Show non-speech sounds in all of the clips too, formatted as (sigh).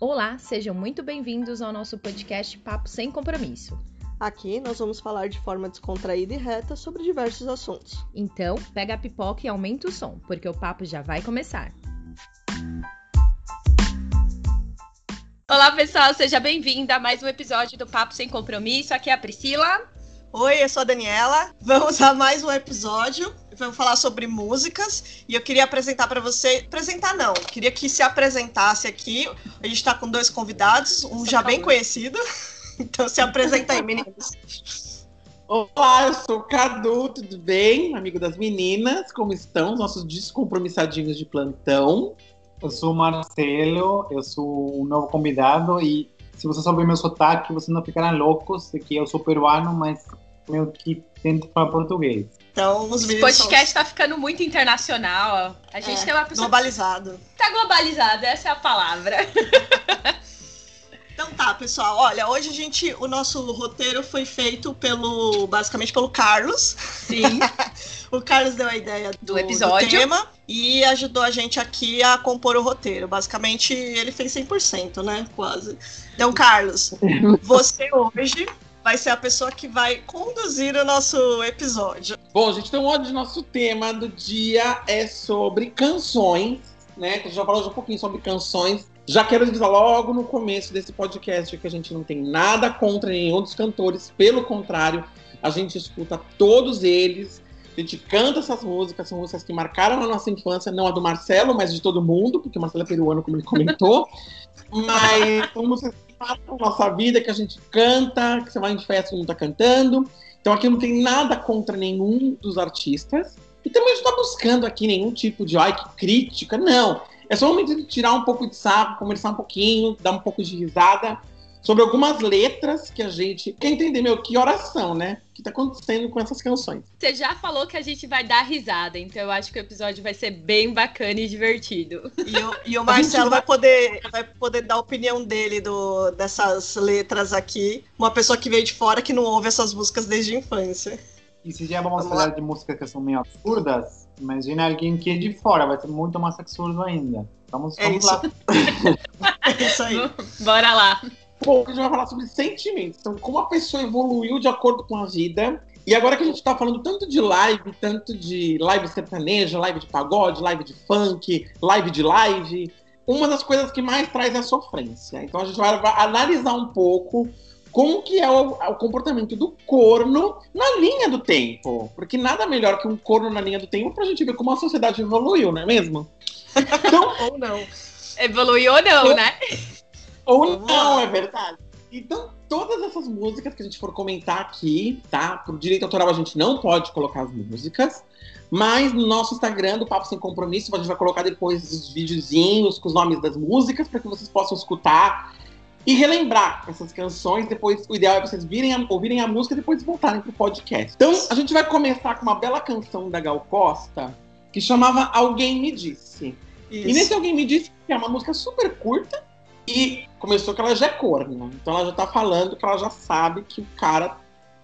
Olá, sejam muito bem-vindos ao nosso podcast Papo Sem Compromisso. Aqui nós vamos falar de forma descontraída e reta sobre diversos assuntos. Então, pega a pipoca e aumenta o som, porque o papo já vai começar. Olá, pessoal, seja bem-vinda a mais um episódio do Papo Sem Compromisso. Aqui é a Priscila. Oi, eu sou a Daniela. Vamos a mais um episódio. Vamos falar sobre músicas e eu queria apresentar para você. Apresentar não, queria que se apresentasse aqui. A gente está com dois convidados, um já bem conhecido. (laughs) Então se apresenta aí, meninos. Olá, eu sou o Cadu, tudo bem? Amigo das meninas, como estão? Nossos descompromissadinhos de plantão. Eu sou o Marcelo, eu sou um novo convidado e se você souber meu sotaque, vocês não ficarão loucos de que eu sou peruano, mas meio que tento falar português. Então, os O podcast são... tá ficando muito internacional. A gente é, tem uma pessoa. Globalizado. Tá globalizado, essa é a palavra. (laughs) Então tá, pessoal. Olha, hoje a gente, o nosso roteiro foi feito pelo, basicamente pelo Carlos. Sim. (laughs) o Carlos deu a ideia do, do episódio do tema e ajudou a gente aqui a compor o roteiro. Basicamente, ele fez 100%, né? Quase. Então, Carlos, (laughs) você hoje vai ser a pessoa que vai conduzir o nosso episódio. Bom, gente, então hoje nosso tema do dia é sobre canções, né? Que já falou um pouquinho sobre canções. Já quero dizer logo no começo desse podcast que a gente não tem nada contra nenhum dos cantores, pelo contrário, a gente escuta todos eles, a gente canta essas músicas, são músicas que marcaram a nossa infância, não a do Marcelo, mas de todo mundo, porque o Marcelo é peruano, como ele comentou. (laughs) mas são músicas marcam nossa vida, que a gente canta, que você vai em festa e não tá cantando. Então aqui não tem nada contra nenhum dos artistas. E também não está buscando aqui nenhum tipo de ai, crítica, não. É só um momento de tirar um pouco de saco, conversar um pouquinho, dar um pouco de risada sobre algumas letras que a gente quer entender, meu, que oração, né? O que tá acontecendo com essas canções. Você já falou que a gente vai dar risada, então eu acho que o episódio vai ser bem bacana e divertido. E o, e o (laughs) Marcelo vai poder, vai poder dar a opinião dele do, dessas letras aqui. Uma pessoa que veio de fora que não ouve essas músicas desde a infância. E se já vamos, vamos falar de músicas que são meio absurdas, imagina alguém que é de fora, vai ser muito mais absurdo ainda. Vamos, é vamos isso. lá. (laughs) é isso aí. Bora lá. Pô, a gente vai falar sobre sentimentos. Então, como a pessoa evoluiu de acordo com a vida. E agora que a gente tá falando tanto de live, tanto de live sertaneja, live de pagode, live de funk, live de live, uma das coisas que mais traz é a sofrência. Então a gente vai analisar um pouco como que é o, o, comportamento do corno na linha do tempo. Porque nada melhor que um corno na linha do tempo pra gente ver como a sociedade evoluiu, não é mesmo? (laughs) Então, ou não. Evoluiu ou não, né? Ou não, é verdade. Então, todas essas músicas que a gente for comentar aqui, tá? Por direito autoral, a gente não pode colocar as músicas. Mas no nosso Instagram do Papo Sem Compromisso, a gente vai colocar depois os videozinhos com os nomes das músicas para que vocês possam escutar e relembrar essas canções. Depois, o ideal é vocês virem a, ouvirem a música e depois voltarem pro podcast. Então, a gente vai começar com uma bela canção da Gal Costa que chamava Alguém Me Disse. Isso. E nesse Alguém Me Disse, que é uma música super curta, e começou que ela já é corna. Então ela já tá falando que ela já sabe que o cara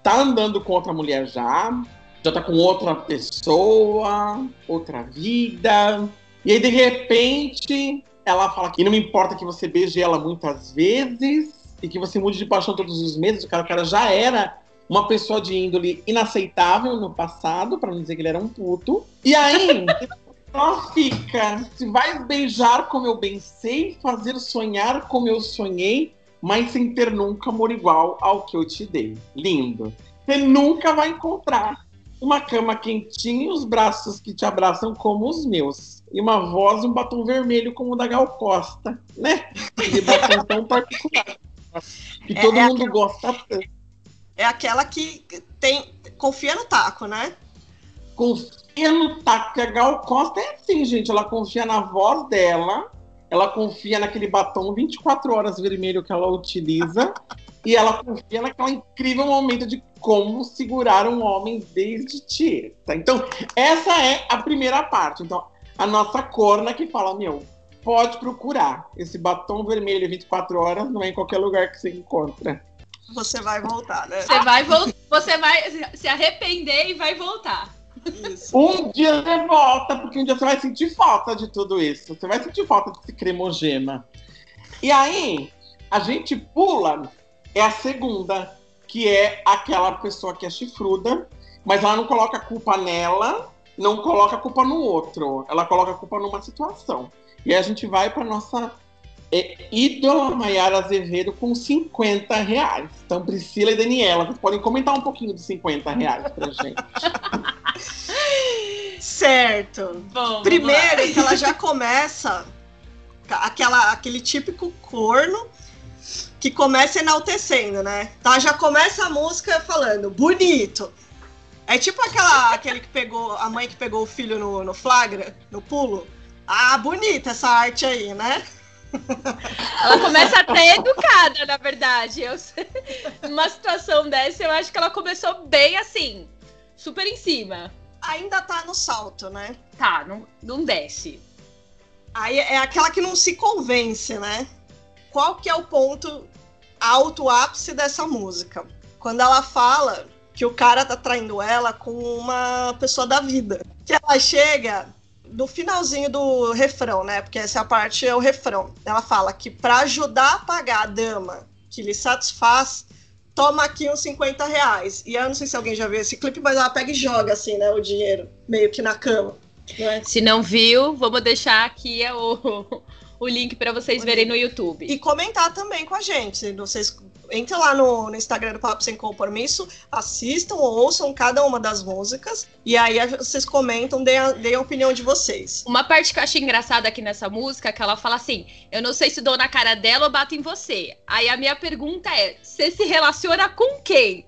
tá andando com outra mulher já, já tá com outra pessoa, outra vida. E aí, de repente, ela fala que não me importa que você beije ela muitas vezes e que você mude de paixão todos os meses. O cara, o cara já era uma pessoa de índole inaceitável no passado, para não dizer que ele era um puto. E aí, (laughs) Ela fica, se vais beijar como eu bem sei, fazer sonhar como eu sonhei, mas sem ter nunca amor igual ao que eu te dei. Lindo. Você nunca vai encontrar uma cama quentinha e os braços que te abraçam como os meus. E uma voz e um batom vermelho como o da Gal Costa, né? De batom tão particular. Que é, todo é mundo aquela... gosta tanto. É aquela que tem confia no taco, né? Confia no taco. A Gal Costa é assim, gente. Ela confia na voz dela, ela confia naquele batom 24 horas vermelho que ela utiliza, e ela confia naquela incrível momento de como segurar um homem desde Tieta. Então, essa é a primeira parte. Então, a nossa corna que fala, meu, pode procurar. Esse batom vermelho 24 horas não é em qualquer lugar que você encontra. Você vai voltar, né? Você vai, vo você vai se arrepender e vai voltar. Isso. Um dia você volta, porque um dia você vai sentir falta de tudo isso. Você vai sentir falta desse cremogema. E aí, a gente pula, é a segunda, que é aquela pessoa que é chifruda, mas ela não coloca a culpa nela, não coloca a culpa no outro. Ela coloca a culpa numa situação. E aí a gente vai para nossa é, ídola Maiara Azevedo com 50 reais. Então, Priscila e Daniela, vocês podem comentar um pouquinho dos 50 reais pra gente. (laughs) Certo. Bom, Primeiro que ela já começa aquela, aquele típico corno que começa enaltecendo, né? Tá, já começa a música falando bonito. É tipo aquela, aquele que pegou, a mãe que pegou o filho no, no flagra, no pulo. Ah, bonita essa arte aí, né? Ela começa até educada, na verdade. Eu, numa situação dessa, eu acho que ela começou bem assim, super em cima. Ainda tá no salto, né? Tá, não, não desce. Aí é aquela que não se convence, né? Qual que é o ponto alto ápice dessa música? Quando ela fala que o cara tá traindo ela com uma pessoa da vida. Que ela chega no finalzinho do refrão, né? Porque essa parte é o refrão. Ela fala que para ajudar a pagar a dama que lhe satisfaz, toma aqui uns 50 reais. E eu não sei se alguém já viu esse clipe, mas ela pega e joga assim, né? O dinheiro, meio que na cama. Né? Se não viu, vamos deixar aqui o, (laughs) o link para vocês verem no YouTube. E comentar também com a gente. Vocês entrem lá no, no Instagram do Papo Sem Compromisso, assistam ou ouçam cada uma das músicas. E aí vocês comentam, deem a, deem a opinião de vocês. Uma parte que eu achei engraçada aqui nessa música, que ela fala assim: Eu não sei se dou na cara dela ou bato em você. Aí a minha pergunta é: você se relaciona com quem?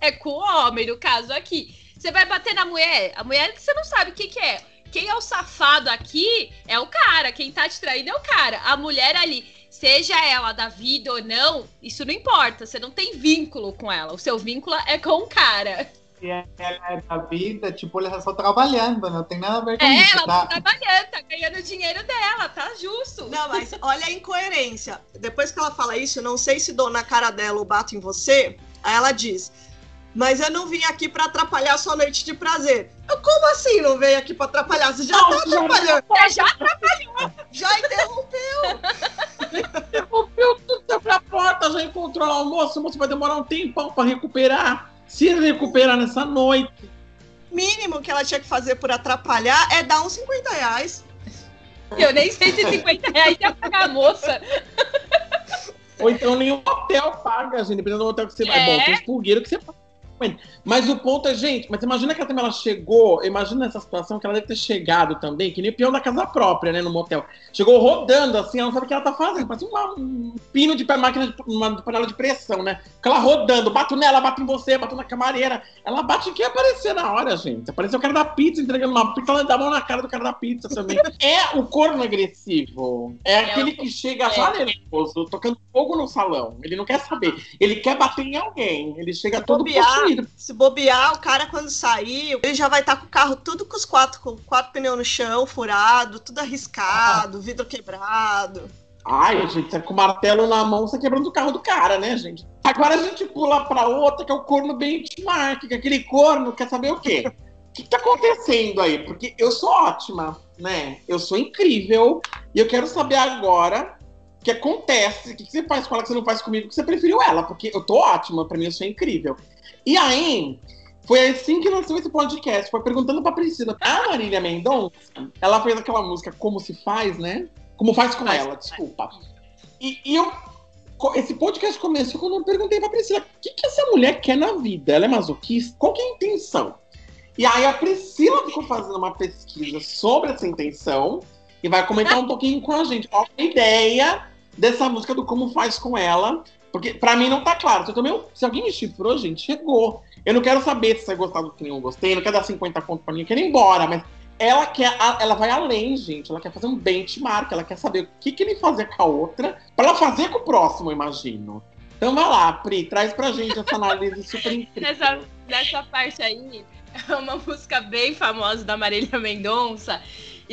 É com o homem, no caso aqui. Você vai bater na mulher? A mulher que você não sabe o que, que é. Quem é o safado aqui é o cara. Quem tá te traindo é o cara. A mulher ali, seja ela da vida ou não, isso não importa. Você não tem vínculo com ela. O seu vínculo é com o cara. E ela é da vida, tipo, ela tá só trabalhando, não tem nada a ver com É, isso, ela tá? tá trabalhando, tá ganhando o dinheiro dela, tá justo. Não, mas olha a incoerência. Depois que ela fala isso, eu não sei se dou na cara dela ou bato em você. Aí ela diz: Mas eu não vim aqui pra atrapalhar a sua noite de prazer. Eu, como assim não veio aqui pra atrapalhar? Você já tá atrapalhando. Você já Já interrompeu. (laughs) Interrompeu tudo tá pra porta, já encontrou lá o almoço, o moço vai demorar um tempão pra recuperar. Se recuperar nessa noite. Mínimo que ela tinha que fazer por atrapalhar é dar uns 50 reais. Eu nem sei se 50 reais ia pagar a moça. Ou então nenhum hotel paga, gente. Dependendo do hotel que você vai. É. Bom, tem os pulgueiros que você paga. Mas o ponto é, gente, mas imagina que ela também ela chegou, imagina essa situação que ela deve ter chegado também, que nem o peão da casa própria, né, no motel. Chegou rodando assim, ela não sabe o que ela tá fazendo, parece uma- um pino de máquina de uma panela de pressão, né? Fica ela rodando, bato nela, bato em você, bato na camareira. Ela bate em quem aparecer na hora, gente. Apareceu o cara da pizza entregando uma pizza, ela dá a mão na cara do cara da pizza também. (laughs) é o corno agressivo. É, aquele que chega nervoso, tocando fogo no salão. Ele não quer saber. Ele quer bater em alguém. Ele chega todo bobear. Se bobear, o cara quando sair, ele já vai estar com o carro tudo com os quatro, com quatro pneus no chão, furado, tudo arriscado, vidro quebrado. Ai, gente, você com o martelo na mão, você quebrando o carro do cara, né, gente? Agora a gente pula pra outra, que é o corno benchmark, que é aquele corno quer saber o quê? O que, que tá acontecendo aí? Porque eu sou ótima, né? Eu sou incrível. E eu quero saber agora o que acontece. O que, que você faz com ela que você não faz comigo? Que você preferiu ela, porque eu tô ótima, pra mim eu sou incrível. E aí, foi assim que nasceu esse podcast. Foi perguntando pra Priscila. A Marília Mendonça, ela fez aquela música Como Se Faz, né? Como faz com ela, desculpa. E, e eu. Esse podcast começou quando eu perguntei pra Priscila o que, que essa mulher quer na vida? Ela é masoquista? Qual que é a intenção? E aí a Priscila ficou fazendo uma pesquisa sobre essa intenção e vai comentar um pouquinho com a gente. Qual a ideia dessa música do Como Faz com ela? Porque pra mim não tá claro. Se, um- se alguém me chifrou, gente, chegou. Eu não quero saber se você gostar do que eu gostei, não quero dar 50 conto pra mim, eu quero ir embora, mas ela quer, ela vai além, gente. Ela quer fazer um benchmark, ela quer saber o que, que ele fazer com a outra, pra ela fazer com o próximo, eu imagino. Então vai lá, Pri, traz pra gente essa análise (laughs) super incrível. Nessa, nessa parte aí, é uma música bem famosa da Marília Mendonça.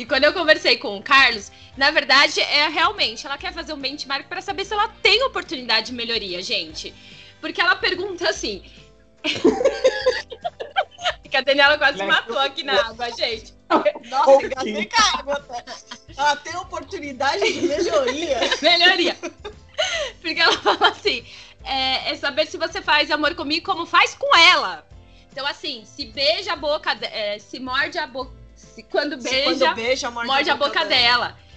E quando eu conversei com o Carlos, na verdade, é realmente, ela quer fazer um benchmark para saber se ela tem oportunidade de melhoria, gente. Porque ela pergunta assim. (laughs) que a Daniela quase matou aqui na água, gente. Nossa, Ok. gastei com a água até. Ela tem oportunidade de melhoria. (laughs) melhoria. Porque ela fala assim: é, é, saber se você faz amor comigo como faz com ela. Então, assim, se beija a boca, é, se morde a boca. Se quando beija, se quando beija morde, morde a boca, a boca dela. dela.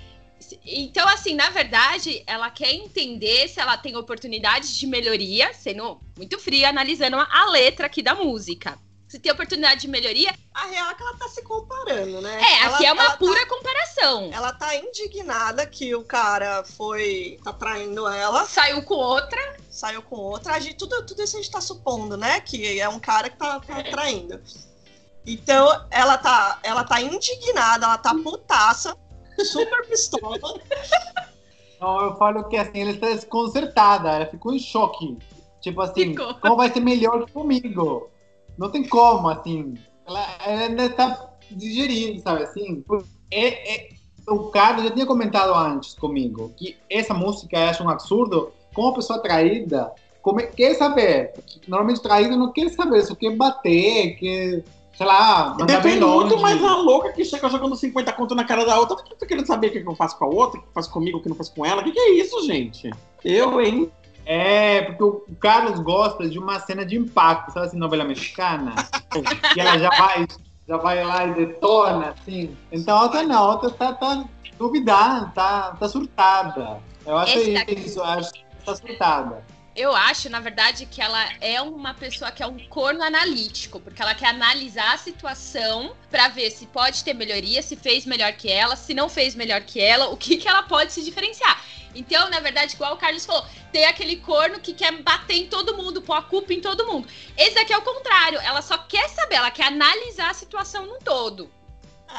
Então, assim, na verdade, ela quer entender se ela tem oportunidades de melhoria, sendo muito fria, analisando a letra aqui da música se tem oportunidade de melhoria. A real é que ela tá se comparando, né? É, ela, aqui é uma tá pura tá, comparação. Ela tá indignada que o cara foi. tá traindo ela. Saiu com outra. Saiu com outra. A gente, tudo, tudo isso a gente tá supondo, né? Que é um cara que tá, tá traindo. Então, ela tá, ela tá indignada, ela tá putaça, super pistola. Não, eu falo que assim, ela está desconcertada, ela ficou em choque. Tipo assim, ficou. como vai ser melhor comigo? Não tem como, assim. Ela, ela ainda está digerindo, sabe assim? É, é, o Carlos já tinha comentado antes comigo que essa música acha um absurdo. Como a pessoa traída como, quer saber. Normalmente traída não quer saber, só quer bater, quer sei lá, mandar Depende bem longe. muito mais a louca que chega jogando 50 conto na cara da outra que tá querendo saber o que eu faço com a outra, o que eu faço comigo, o que eu não faço com ela. O que, que é isso, gente? Eu, hein? É, porque o Carlos gosta de uma cena de impacto, sabe assim, novela mexicana? que (laughs) ela já vai, já vai lá e detona, assim. Então a outra não, a outra tá, tá duvidando, tá, tá surtada. Eu acho isso, eu acho que tá surtada. Eu acho, na verdade, que ela é uma pessoa que é um corno analítico, porque ela quer analisar a situação para ver se pode ter melhoria, se fez melhor que ela, se não fez melhor que ela, o que, que ela pode se diferenciar. Então, na verdade, igual o Carlos falou, tem aquele corno que quer bater em todo mundo, pôr a culpa em todo mundo. Esse aqui é o contrário. Ela só quer saber, ela quer analisar a situação no todo.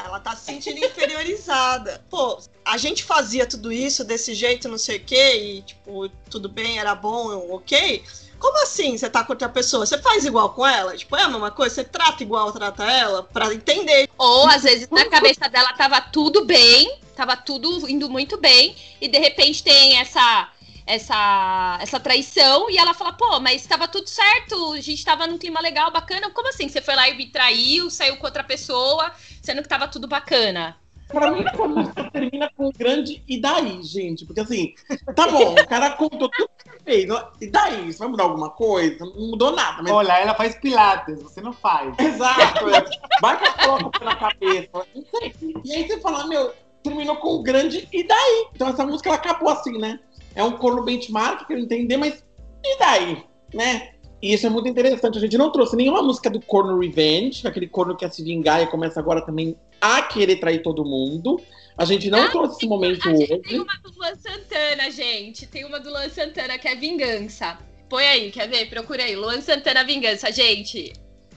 Ela tá se sentindo inferiorizada. Pô, a gente fazia tudo isso desse jeito, não sei o quê, e, tipo, tudo bem, era bom, ok. Como assim você tá com outra pessoa? Você faz igual com ela? Tipo, é a mesma coisa? Você trata igual trata ela? Pra entender. Ou, às vezes, na cabeça dela tava tudo bem, tava tudo indo muito bem, e de repente tem essa essa essa traição e ela fala, pô, mas estava tudo certo, a gente estava num clima legal, bacana. Como assim? Você foi lá e me traiu, saiu com outra pessoa, sendo que tava tudo bacana. Pra mim, essa música termina com um grande e daí, gente? Porque assim, tá bom, o cara contou tudo que fez. E daí? Você vai mudar alguma coisa? Não mudou nada. Mas... Olha, ela faz pilates, você não faz. Exato. É. Vai que ela coloca na cabeça. Não sei. E aí você fala, meu, terminou com um grande e daí? Então essa música ela acabou assim, né? É um corno benchmark, que eu entender, mas e daí? Né? E isso é muito interessante. A gente não trouxe nenhuma música do corno revenge, aquele corno que quer se vingar e começa agora também a querer trair todo mundo. A gente não ah, trouxe esse momento hoje. Tem uma do Luan Santana, gente. Tem uma do Luan Santana que é vingança. Põe aí, quer ver? Procura aí. Luan Santana Vingança, gente.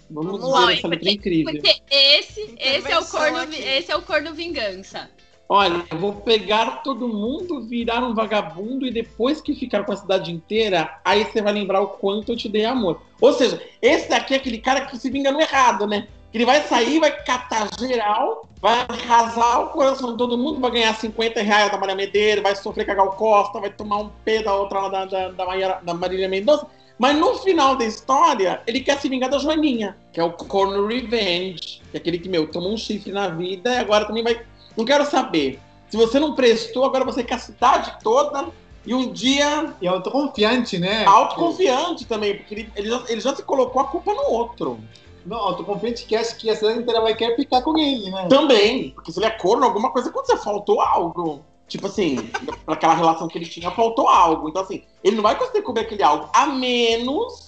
Vamos, Vamos lá, essa porque, incrível. Porque esse, esse é o corno, esse é o corno vingança. Olha, eu vou pegar todo mundo, virar um vagabundo e depois que ficar com a cidade inteira, aí você vai lembrar o quanto eu te dei amor. Ou seja, esse daqui é aquele cara que se vinga no errado, né? Ele vai sair, vai catar geral, vai arrasar o coração de todo mundo, vai ganhar 50 reais da Maria Medeiros, vai sofrer com a Gal Costa, vai tomar um pé da outra lá da, da, da, Maria, da Marília Mendonça. Mas no final da história, ele quer se vingar da Joaninha, que é o Corner Revenge, que é aquele que, meu, tomou um chifre na vida e agora também vai não quero saber. Se você não prestou, agora você quer a cidade toda e um dia. E autoconfiante, né? Autoconfiante também, porque ele, ele, já, ele já se colocou a culpa no outro. Não, autoconfiante que acha que a cidade inteira vai querer ficar com ele, né? Também, porque se ele é corno, alguma coisa aconteceu, faltou algo. Tipo assim, para aquela relação que ele tinha, faltou algo. Então, assim, ele não vai conseguir cobrir aquele algo, a menos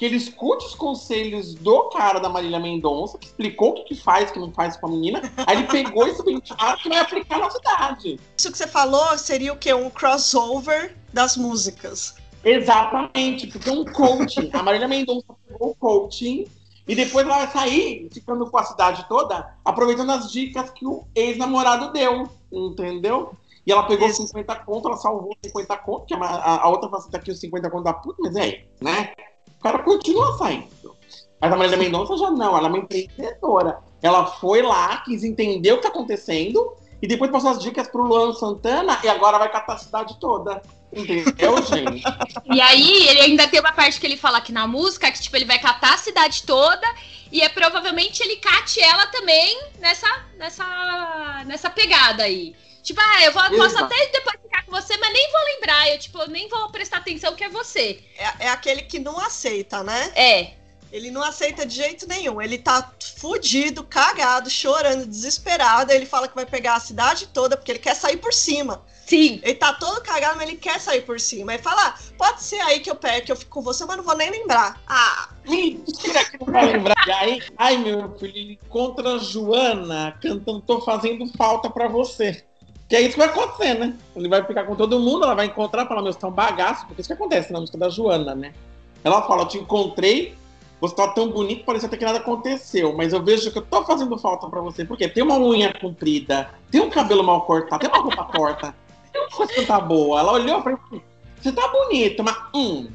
que ele escute os conselhos do cara da Marília Mendonça, que explicou o que, que faz, o que não faz com a menina. Aí ele pegou esse benchmark e vai aplicar na cidade. Isso que você falou seria o quê? Um crossover das músicas. Exatamente, porque é um coaching. A Marília Mendonça pegou o coaching e depois ela vai sair ficando com a cidade toda, aproveitando as dicas que o ex-namorado deu, entendeu? E ela pegou Isso. 50 conto, ela salvou 50 conto, que a, a, a outra faceta aqui os 50 conto da puta, mas é, né? O cara continua saindo. Mas a Marília Mendonça já não, ela é uma empreendedora. Ela foi lá, quis entender o que está acontecendo e depois passou as dicas pro Luan Santana e agora vai catar a cidade toda. Entendeu, (laughs) gente? E aí, ele ainda tem uma parte que ele fala aqui na música que, tipo, ele vai catar a cidade toda e é provavelmente ele cate ela também nessa, nessa, nessa pegada aí. Tipo, ah, eu vou, posso até depois ficar com você, mas nem vou lembrar. Eu, tipo, nem vou prestar atenção que é você. É, é aquele que não aceita, né? É. Ele não aceita de jeito nenhum. Ele tá fudido, cagado, chorando, desesperado. Ele fala que vai pegar a cidade toda porque ele quer sair por cima. Sim. Ele tá todo cagado, mas ele quer sair por cima. Ele fala: ah, pode ser aí que eu pego, que eu fico com você, mas não vou nem lembrar. Ah. Mentira que não vai lembrar. E aí, ai, meu filho, ele encontra a Joana cantando Tô Fazendo Falta pra Você. Que é isso que vai acontecer, né? Ele vai ficar com todo mundo, ela vai encontrar, falar, meu, você tá um bagaço, porque isso que acontece na música da Joana, né? Ela fala, eu te encontrei, você tá tão bonito, parece até que nada aconteceu, mas eu vejo que eu tô fazendo falta para você, porque tem uma unha comprida, tem um cabelo mal cortado, tem uma roupa (laughs) torta, tem uma coisa que tá boa. Ela olhou pra mim, você tá bonito, mas hum,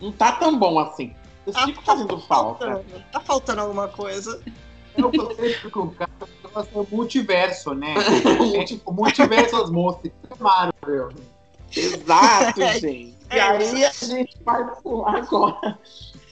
não tá tão bom assim. Eu tá, fico fazendo falta. Tá faltando alguma coisa. Eu com o cara o multiverso, né? (laughs) é tipo multiverso as moças. Marvel. Exato, gente. E aí a gente vai pular agora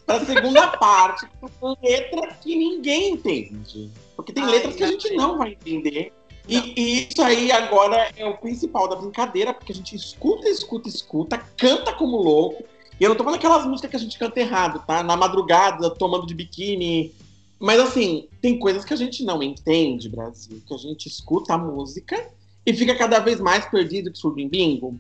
para a segunda parte, com letra que ninguém entende. Porque tem Ai, letras que a gente não vai entender. E, e, isso aí agora é o principal da brincadeira, porque a gente escuta, escuta, escuta, canta como louco. E eu não tô falando aquelas músicas que a gente canta errado, tá? Na madrugada, tomando de biquíni. Mas assim, tem coisas que a gente não entende, Brasil, que a gente escuta a música e fica cada vez mais perdido que surdo em bingo.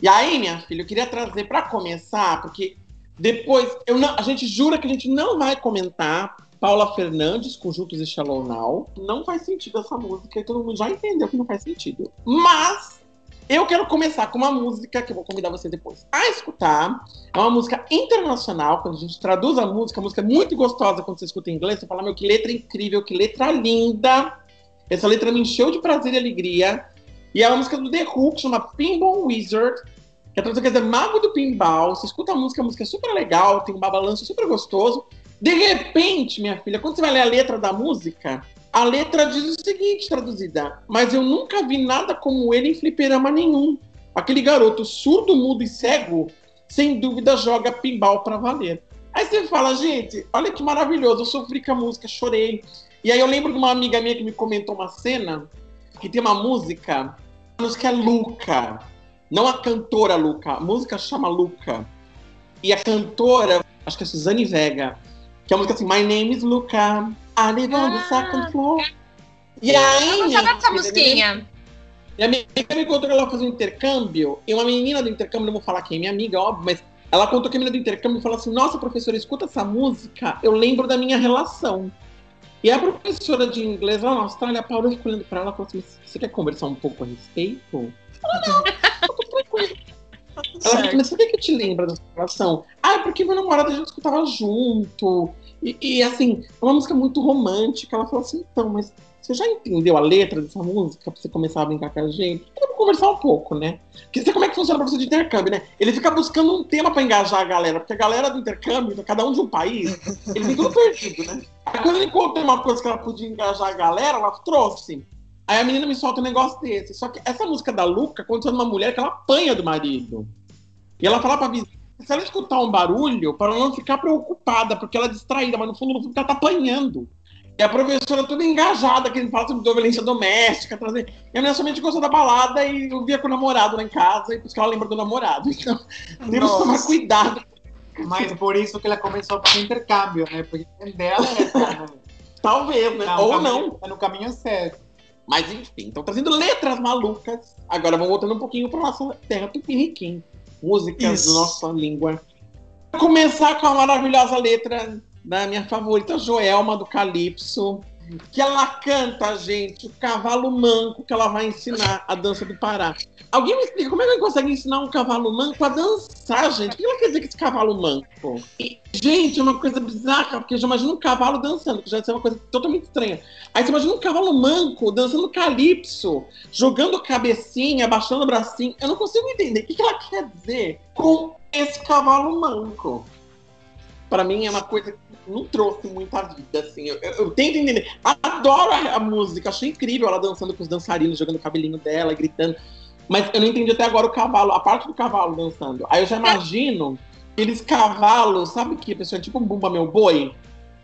E aí, minha filha, eu queria trazer para começar, porque depois, eu não, a gente jura que a gente não vai comentar Paula Fernandes, Conjuntos e Shallow Now. Não faz sentido essa música e todo mundo já entendeu que não faz sentido. Mas eu quero começar com uma música que eu vou convidar você depois a escutar. É uma música internacional, quando a gente traduz a música, a música é muito gostosa quando você escuta em inglês, você fala, meu, que letra incrível, que letra linda. Essa letra me encheu de prazer e alegria. E é uma música do The Who, chama Pinball Wizard que a tradução quer dizer Mago do Pinball. Você escuta a música, a música é super legal, tem um balanço super gostoso. De repente, minha filha, quando você vai ler a letra da música, a letra diz o seguinte, traduzida: Mas eu nunca vi nada como ele em fliperama nenhum. Aquele garoto surdo, mudo e cego, sem dúvida joga pinball para valer. Aí você fala, gente, olha que maravilhoso, eu sofri com a música, chorei. E aí eu lembro de uma amiga minha que me comentou uma cena que tem uma música, a música é Luca. Não a cantora Luca, a música chama Luca. E a cantora, acho que é Suzane Vega, que é a música assim, My name is Luca, I live on the second floor. E aí. Eu gostava dessa musiquinha. E a minha amiga me contou que ela fazia um intercâmbio, e uma menina do intercâmbio, não vou falar quem, minha amiga, óbvio, mas ela contou que a menina do intercâmbio falou assim: Nossa, professora, escuta essa música, eu lembro da minha relação. E a professora de inglês lá na Austrália parou ficou olhando pra ela e falou assim: Você quer conversar um pouco a respeito? Ela, não, tranquilo. Ela falou, mas por que, eu te lembra dessa relação? Ah, é porque meu namorado a gente escutava junto. E, e, assim, é uma música muito romântica. Ela falou assim, então, mas você já entendeu a letra dessa música pra você começar a brincar com a gente? Vamos conversar um pouco, né? Porque você como é que funciona o processo de intercâmbio, né? Ele fica buscando um tema pra engajar a galera, porque a galera do intercâmbio, cada um de um país, ele fica tudo perdido, né? Aí quando ele encontrou uma coisa que ela podia engajar a galera, ela trouxe. Aí a menina me solta um negócio desse. Só que essa música da Luca aconteceu numa mulher que ela apanha do marido. E ela fala pra vizinha, se ela escutar um barulho, para ela não ficar preocupada, porque ela é distraída, mas no fundo, no fundo ela tá apanhando. E a professora toda engajada, que fala sobre violência doméstica, trazer. E a somente gostou da balada e eu via com o namorado lá em casa, e por isso que ela lembra do namorado. (laughs) Então, temos que tomar cuidado. Mas por isso que ela começou a fazer intercâmbio, né? Porque dela é né? (laughs) Talvez, né? Não, Ou caminho, não. É no caminho certo. Mas enfim, então trazendo letras malucas. Agora vamos voltando um pouquinho para nossa terra tupiniquim. Músicas Isso. da nossa língua. Vou começar com a maravilhosa letra da minha favorita, Joelma do Calypso que ela canta, gente, o cavalo manco que ela vai ensinar a dança do Pará. Alguém me explica como é que ela consegue ensinar um cavalo manco a dançar, gente? O que ela quer dizer com esse cavalo manco? E, gente, é uma coisa bizarra, porque eu já imagino um cavalo dançando, que já é uma coisa totalmente estranha. Aí você imagina um cavalo manco dançando calypso, jogando cabecinha, abaixando o bracinho. Eu não consigo entender o que ela quer dizer com esse cavalo manco. Para mim é uma coisa não trouxe muita vida, assim. Eu, eu, eu tento entender. Adoro a, a, música, achei incrível ela dançando com os dançarinos, jogando o cabelinho dela, gritando. Mas eu não entendi até agora o cavalo, a parte do cavalo dançando. Aí eu já imagino aqueles cavalos, sabe que a pessoa é tipo um Bumba Meu Boi?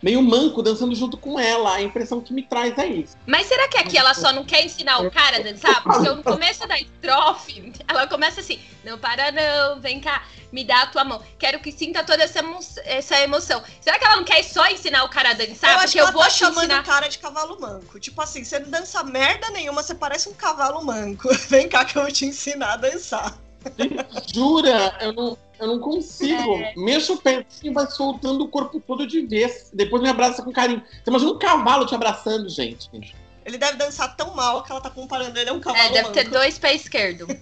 Meio manco dançando junto com ela. A impressão que me traz é isso. Mas será que aqui ela só não quer ensinar o cara a dançar? Porque no começo da estrofe, ela começa assim: não para não, vem cá, me dá a tua mão. Quero que sinta toda essa, emo essa emoção. Será que ela não quer só ensinar o cara a dançar? Eu Porque acho que ela eu vou tá te chamando ensinar. o cara de cavalo manco. Tipo assim, você não dança merda nenhuma, você parece um cavalo manco. (laughs) Vem cá que eu vou te ensinar a dançar. Jura? Eu não, eu não consigo. Mexa o pé e vai soltando o corpo todo de vez. Depois me abraça com carinho. Você imagina um cavalo te abraçando, gente. Ele deve dançar tão mal que ela tá comparando ele a um cavalo É, deve manco. ter dois pés esquerdos. (laughs)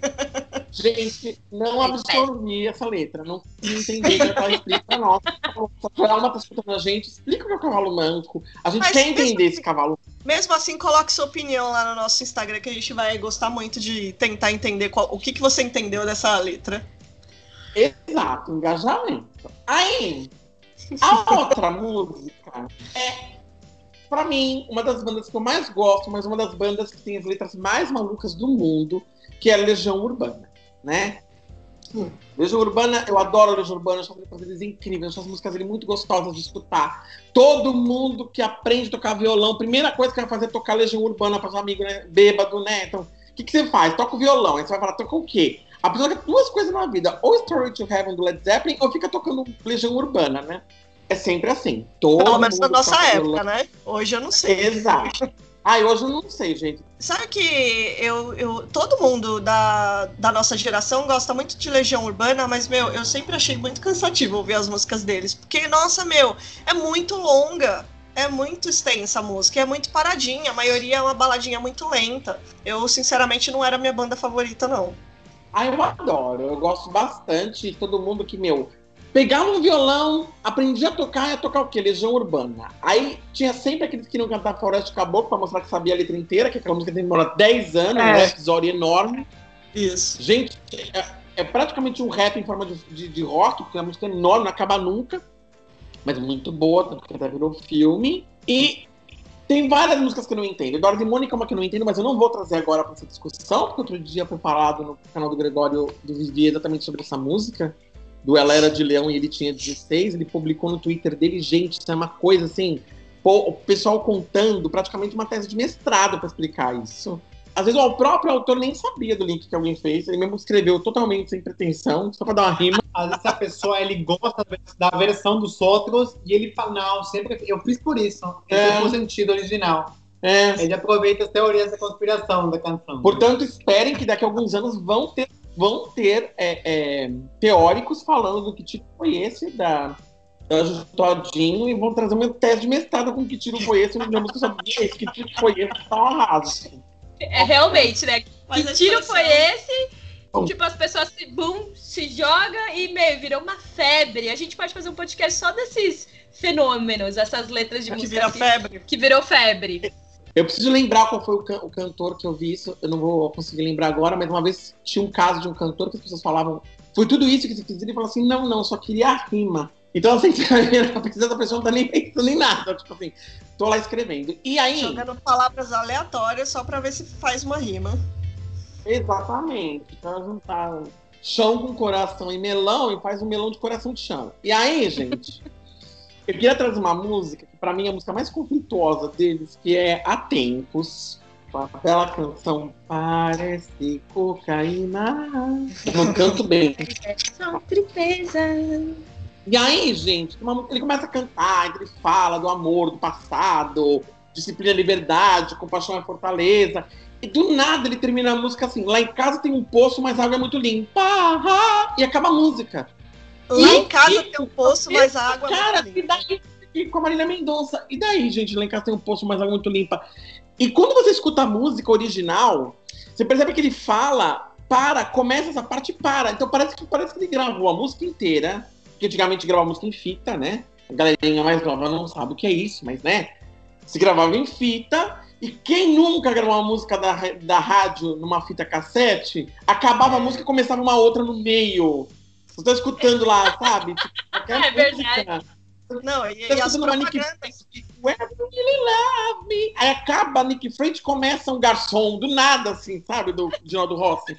Gente, não absorvi essa letra. Não entendi que ela explica pra nós. Se a alma tá escutando a gente, explica o que é o cavalo manco. A gente Mas quer entender assim- esse cavalo Mesmo assim, coloque sua opinião lá no nosso Instagram, que a gente vai gostar muito de tentar entender qual- o que, que você entendeu dessa letra. Exato, engajamento. Aí, a (laughs) outra música é, pra mim, uma das bandas que eu mais gosto, mas uma das bandas que tem as letras mais malucas do mundo, que é a Legião Urbana, né? Hum. Legião Urbana, eu adoro a Legião Urbana, eu acho as letras deles incríveis, eu acho as músicas dele muito gostosas de escutar. Todo mundo que aprende a tocar violão, primeira coisa que vai fazer é tocar Legião Urbana para os amigos, né? Bêbado, né? Então, o que, que você faz? Toca o violão, aí você vai falar, toca o quê? A pessoa quer duas coisas na vida, ou Story to Heaven do Led Zeppelin, ou fica tocando Legião Urbana, né? É sempre assim. Todo Pelo menos na nossa época, né? Hoje eu não sei. Exato. Ai, hoje eu não sei, gente. Sabe que eu, eu, todo mundo da, da nossa geração gosta muito de Legião Urbana, mas, meu, eu sempre achei muito cansativo ouvir as músicas deles. Porque, nossa, meu, é muito longa. É muito extensa a música, é muito paradinha. A maioria é uma baladinha muito lenta. Eu, sinceramente, não era minha banda favorita, não. Ah, eu adoro, eu gosto bastante. Todo mundo que, meu, pegava um violão, aprendia a tocar, ia tocar o quê? Legião Urbana. Aí tinha sempre aqueles que queriam cantar Floresta Caboclo pra mostrar que sabia a letra inteira, que aquela música demora 10 anos, É. um episódio enorme. Isso. Gente, é, é praticamente um rap em forma de, de, de rock, porque a música é enorme, não acaba nunca. Mas muito boa, tanto que até virou filme. E tem várias músicas que eu não entendo. Dora de Mônica é uma que eu não entendo, mas eu não vou trazer agora para essa discussão, porque outro dia foi falado no canal do Gregório do Vivi exatamente sobre essa música. Do Ela Era de Leão e ele tinha 16. Ele publicou no Twitter dele, gente, isso é uma coisa assim. o pessoal contando praticamente uma tese de mestrado para explicar isso. Às vezes o próprio autor nem sabia do link que alguém fez, ele mesmo escreveu totalmente sem pretensão, só para dar uma rima. Às vezes a pessoa ele gosta da versão dos outros e ele fala, não, sempre eu fiz por isso. Esse É. é o sentido original. É, Ele aproveita as teorias da conspiração da canção. Portanto, esperem que daqui a alguns anos vão ter, vão ter é, é, teóricos falando do que tiro foi esse da, da Todinho e vão trazer uma tese de mestrado com que tiro foi esse. Minha música sabia esse, que tiro foi esse, tá um arraso. É realmente, né? Mas que tiro foi esse? Bom. Tipo, as pessoas se, boom, se joga e, meu, virou uma febre. A gente pode fazer um podcast só desses fenômenos, essas letras de Que música que, febre. que virou febre. Eu preciso lembrar qual foi o, can- o cantor que eu vi isso, eu não vou conseguir lembrar agora, mas uma vez tinha um caso de um cantor que as pessoas falavam, foi tudo isso que você dizer, e falou assim, não, não, só queria a rima. Então, assim, a pesquisa da pessoa não tá nem pensando em nada, tipo assim, tô lá escrevendo. E aí... Jogando palavras aleatórias só pra ver se faz uma rima. Exatamente. Pra juntar chão com coração e melão e faz um melão de coração de chão. E aí, gente, (laughs) eu queria trazer uma música que pra mim é a música mais conflituosa deles, que é Há Tempos. Com a bela canção Parece Cocaína. Não canto bem. São. E aí, gente, ele começa a cantar, ele fala do amor, do passado, disciplina, liberdade, compaixão é fortaleza. E do nada ele termina a música assim: lá em casa tem um poço, mas a água é muito limpa. Ah, E acaba a música. Lá E- em casa e- tem um poço, mas a água é Cara, muito e limpa. daí? E com a Marília Mendonça. E daí, gente, lá em casa tem um poço, mas a água é muito limpa. E quando você escuta a música original, você percebe que ele fala, para, começa essa parte e para. Então parece que, parece que ele gravou a música inteira. Que antigamente gravava música em fita, né? A galerinha mais nova não sabe o que é isso, mas né? Se gravava em fita. E quem nunca gravou uma música da, da rádio numa fita cassete, acabava a música e começava uma outra no meio. Você tá escutando lá, sabe? Tipo, (laughs) É verdade. música. Não, e, Tá e as escutando uma Nick propagandas. Where do you really love me? Aí acaba Nick Freight começa um garçom, do nada, assim, sabe? Do Ginaldo Rossi.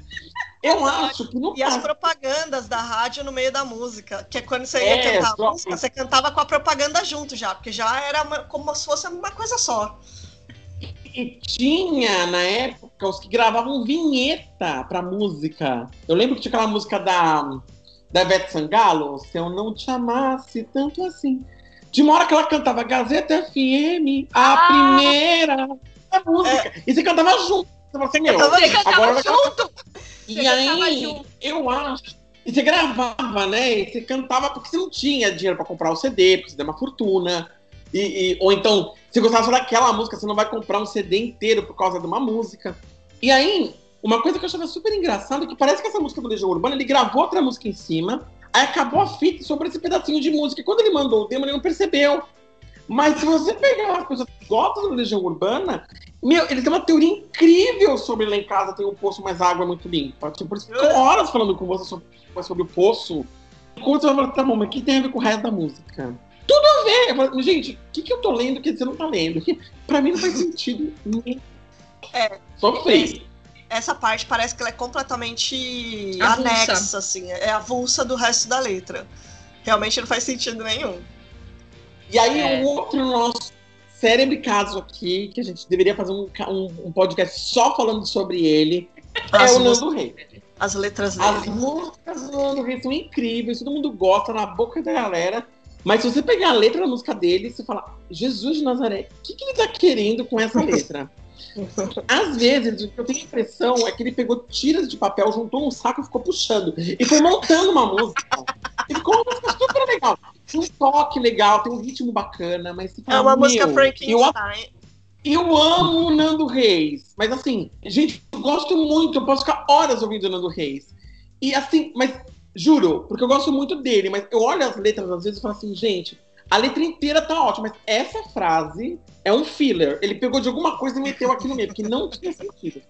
Eu acho que não E as propagandas da rádio no meio da música, que é quando você ia É, cantar só- a música, você cantava com a propaganda junto já, porque já era uma- como se fosse uma coisa só. E tinha, na época, os que gravavam vinheta pra música. Eu lembro que tinha aquela música da, da Ivete Sangalo, Se Eu Não Te Amasse Tanto Assim. De uma hora que ela cantava Gazeta FM, a Ah! primeira a música. E você cantava junto. Você assim, meu, Você cantava junto? E Você aí, junto. eu acho. E você gravava, né? E você cantava porque você não tinha dinheiro pra comprar o CD, porque você deu uma fortuna. E, e- ou então, se gostava só daquela música, você não vai comprar um CD inteiro por causa de uma música. E aí, uma coisa que eu achava super engraçada é que parece que essa música do Legião Urbana, ele gravou outra música em cima, aí acabou a fita sobre esse pedacinho de música. E quando ele mandou o demo, ele não percebeu. Mas se você pegar as pessoas que gostam do Legião Urbana, meu, ele tem uma teoria incrível sobre lá em casa tem um poço, mas a água é muito limpa. Tipo, por isso horas falando com você sobre, sobre o poço. Quando você vai falar, tá bom, mas o que tem a ver com o resto da música? Tudo a ver! Eu falo, gente, o que, que eu tô lendo que você não tá lendo? (laughs) Pra mim não faz sentido nenhum. É. Só fez. Essa parte parece que ela é completamente Avulsa. anexa, assim, é avulsa do resto da letra. Realmente não faz sentido nenhum. E aí, É. um outro nosso cérebro caso aqui, que a gente deveria fazer um, um, um podcast só falando sobre ele, As, é o Nando Rei. as letras As dele. músicas do Nando Reis são incríveis, todo mundo gosta na boca da galera. Mas se você pegar a letra da música dele, você fala, Jesus de Nazaré, o que, que ele tá querendo com essa letra? (laughs) Às vezes, o que eu tenho a impressão é que ele pegou tiras de papel, juntou num saco e ficou puxando. E foi montando uma música. E ficou uma música super legal. Tem um toque legal, tem um ritmo bacana, mas você É fala, uma música "Meu, eu Frankenstein. eu amo o Nando Reis. Mas assim, gente, eu gosto muito. Eu posso ficar horas ouvindo o Nando Reis. E assim, mas juro, porque eu gosto muito dele. Mas eu olho as letras às vezes e falo assim, gente, a letra inteira tá ótima. Mas essa frase é um filler. Ele pegou de alguma coisa e meteu aqui no meio, porque não tinha sentido.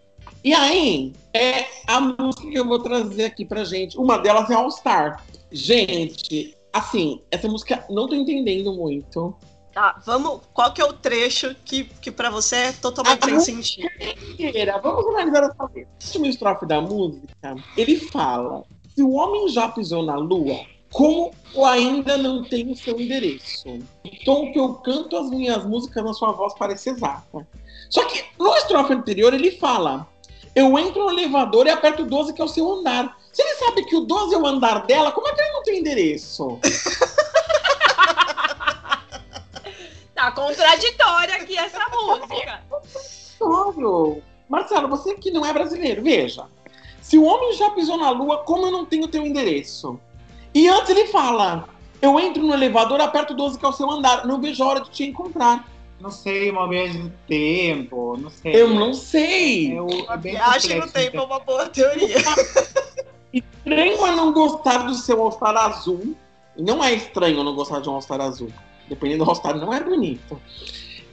E aí, é a música que eu vou trazer aqui pra gente. Uma delas é All Star. Gente, assim, essa música não tô entendendo muito. Tá, vamos. Qual que é o trecho que, que para você é totalmente sem sentido? inteira. Vamos analisar essa letra. A última estrofe da música, ele fala: se o homem já pisou na lua, como ainda não tem o seu endereço? O tom que eu canto as minhas músicas na sua voz parece exata. Só que no estrofe anterior ele fala: eu entro no elevador e aperto o 12, que é o seu andar. Se ele sabe que o 12 é o andar dela, como é que ele não tem endereço? (laughs) Tá contraditória aqui essa música. Óbvio. Marcelo, você que não é brasileiro, veja. Se o homem já pisou na lua, como eu não tenho teu endereço? E antes ele fala: eu entro no elevador, aperto o 12 que é o seu andar. Não vejo a hora de te encontrar. Não sei, uma viagem do tempo, não sei. Eu não sei. É, o- é bem Viagem no complexo, tempo é uma boa teoria. (laughs) Estranho é não gostar do seu All-Star azul. Não é estranho não gostar de um All-Star azul. Dependendo do All-Star, não é bonito.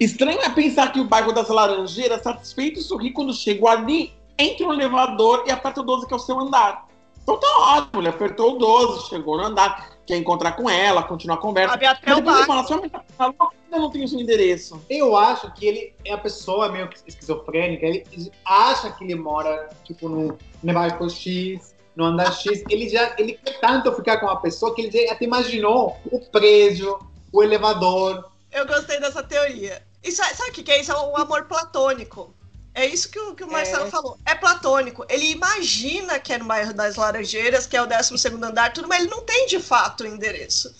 Estranho é pensar que o bairro das Laranjeiras, satisfeito e sorri quando chego ali, entra no elevador e aperta o 12 que é o seu andar. Então tá ótimo, ele apertou o 12, chegou no andar, quer encontrar com ela, continuar a conversa. Sabe até Mas depois fala, sua mãe tá ainda não tem o seu endereço. Eu acho que ele é a pessoa meio que esquizofrênica. Ele acha que ele mora, tipo, no Nevarco X, no andar X. Ele já ele quer tanto ficar com uma pessoa que ele já até imaginou o prédio, o elevador. Eu gostei dessa teoria. Isso, sabe o que, que é isso? É o amor platônico. É isso que o, que o Marcelo É. falou. É platônico. Ele imagina que é no bairro das Laranjeiras, que é o 12 andar, tudo, mas ele não tem de fato o endereço.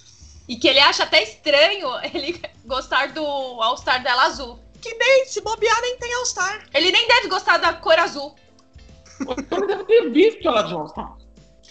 E que ele acha até estranho ele gostar do All-Star dela azul. E se bobear, nem tem All-Star. Ele nem deve gostar da cor azul. Eu deve ter visto ela de All-Star.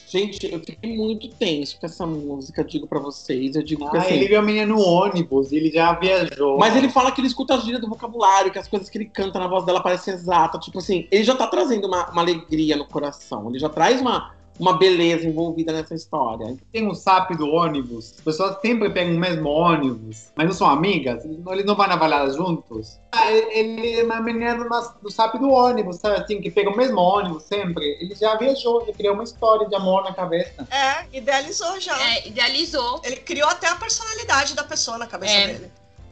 Gente, eu fiquei muito tenso com essa música, digo pra vocês. Eu digo que Ah, assim. ele viu a menina no ônibus, ele já viajou. Mas ele fala que ele escuta as gírias do vocabulário, que as coisas que ele canta na voz dela parecem exatas. Tipo assim, ele já tá trazendo uma, uma alegria no coração. Ele já traz uma, uma beleza envolvida nessa história. tem um SAP do ônibus, as pessoas sempre pegam o mesmo ônibus, mas não são amigas, eles não, vão na balada juntos. Ah, ele é uma menina do, SAP do ônibus, sabe assim, que pega o mesmo ônibus sempre. Ele já viajou, ele criou uma história de amor na cabeça. É, idealizou já. É, idealizou. Ele criou até a personalidade da pessoa na cabeça É. dele.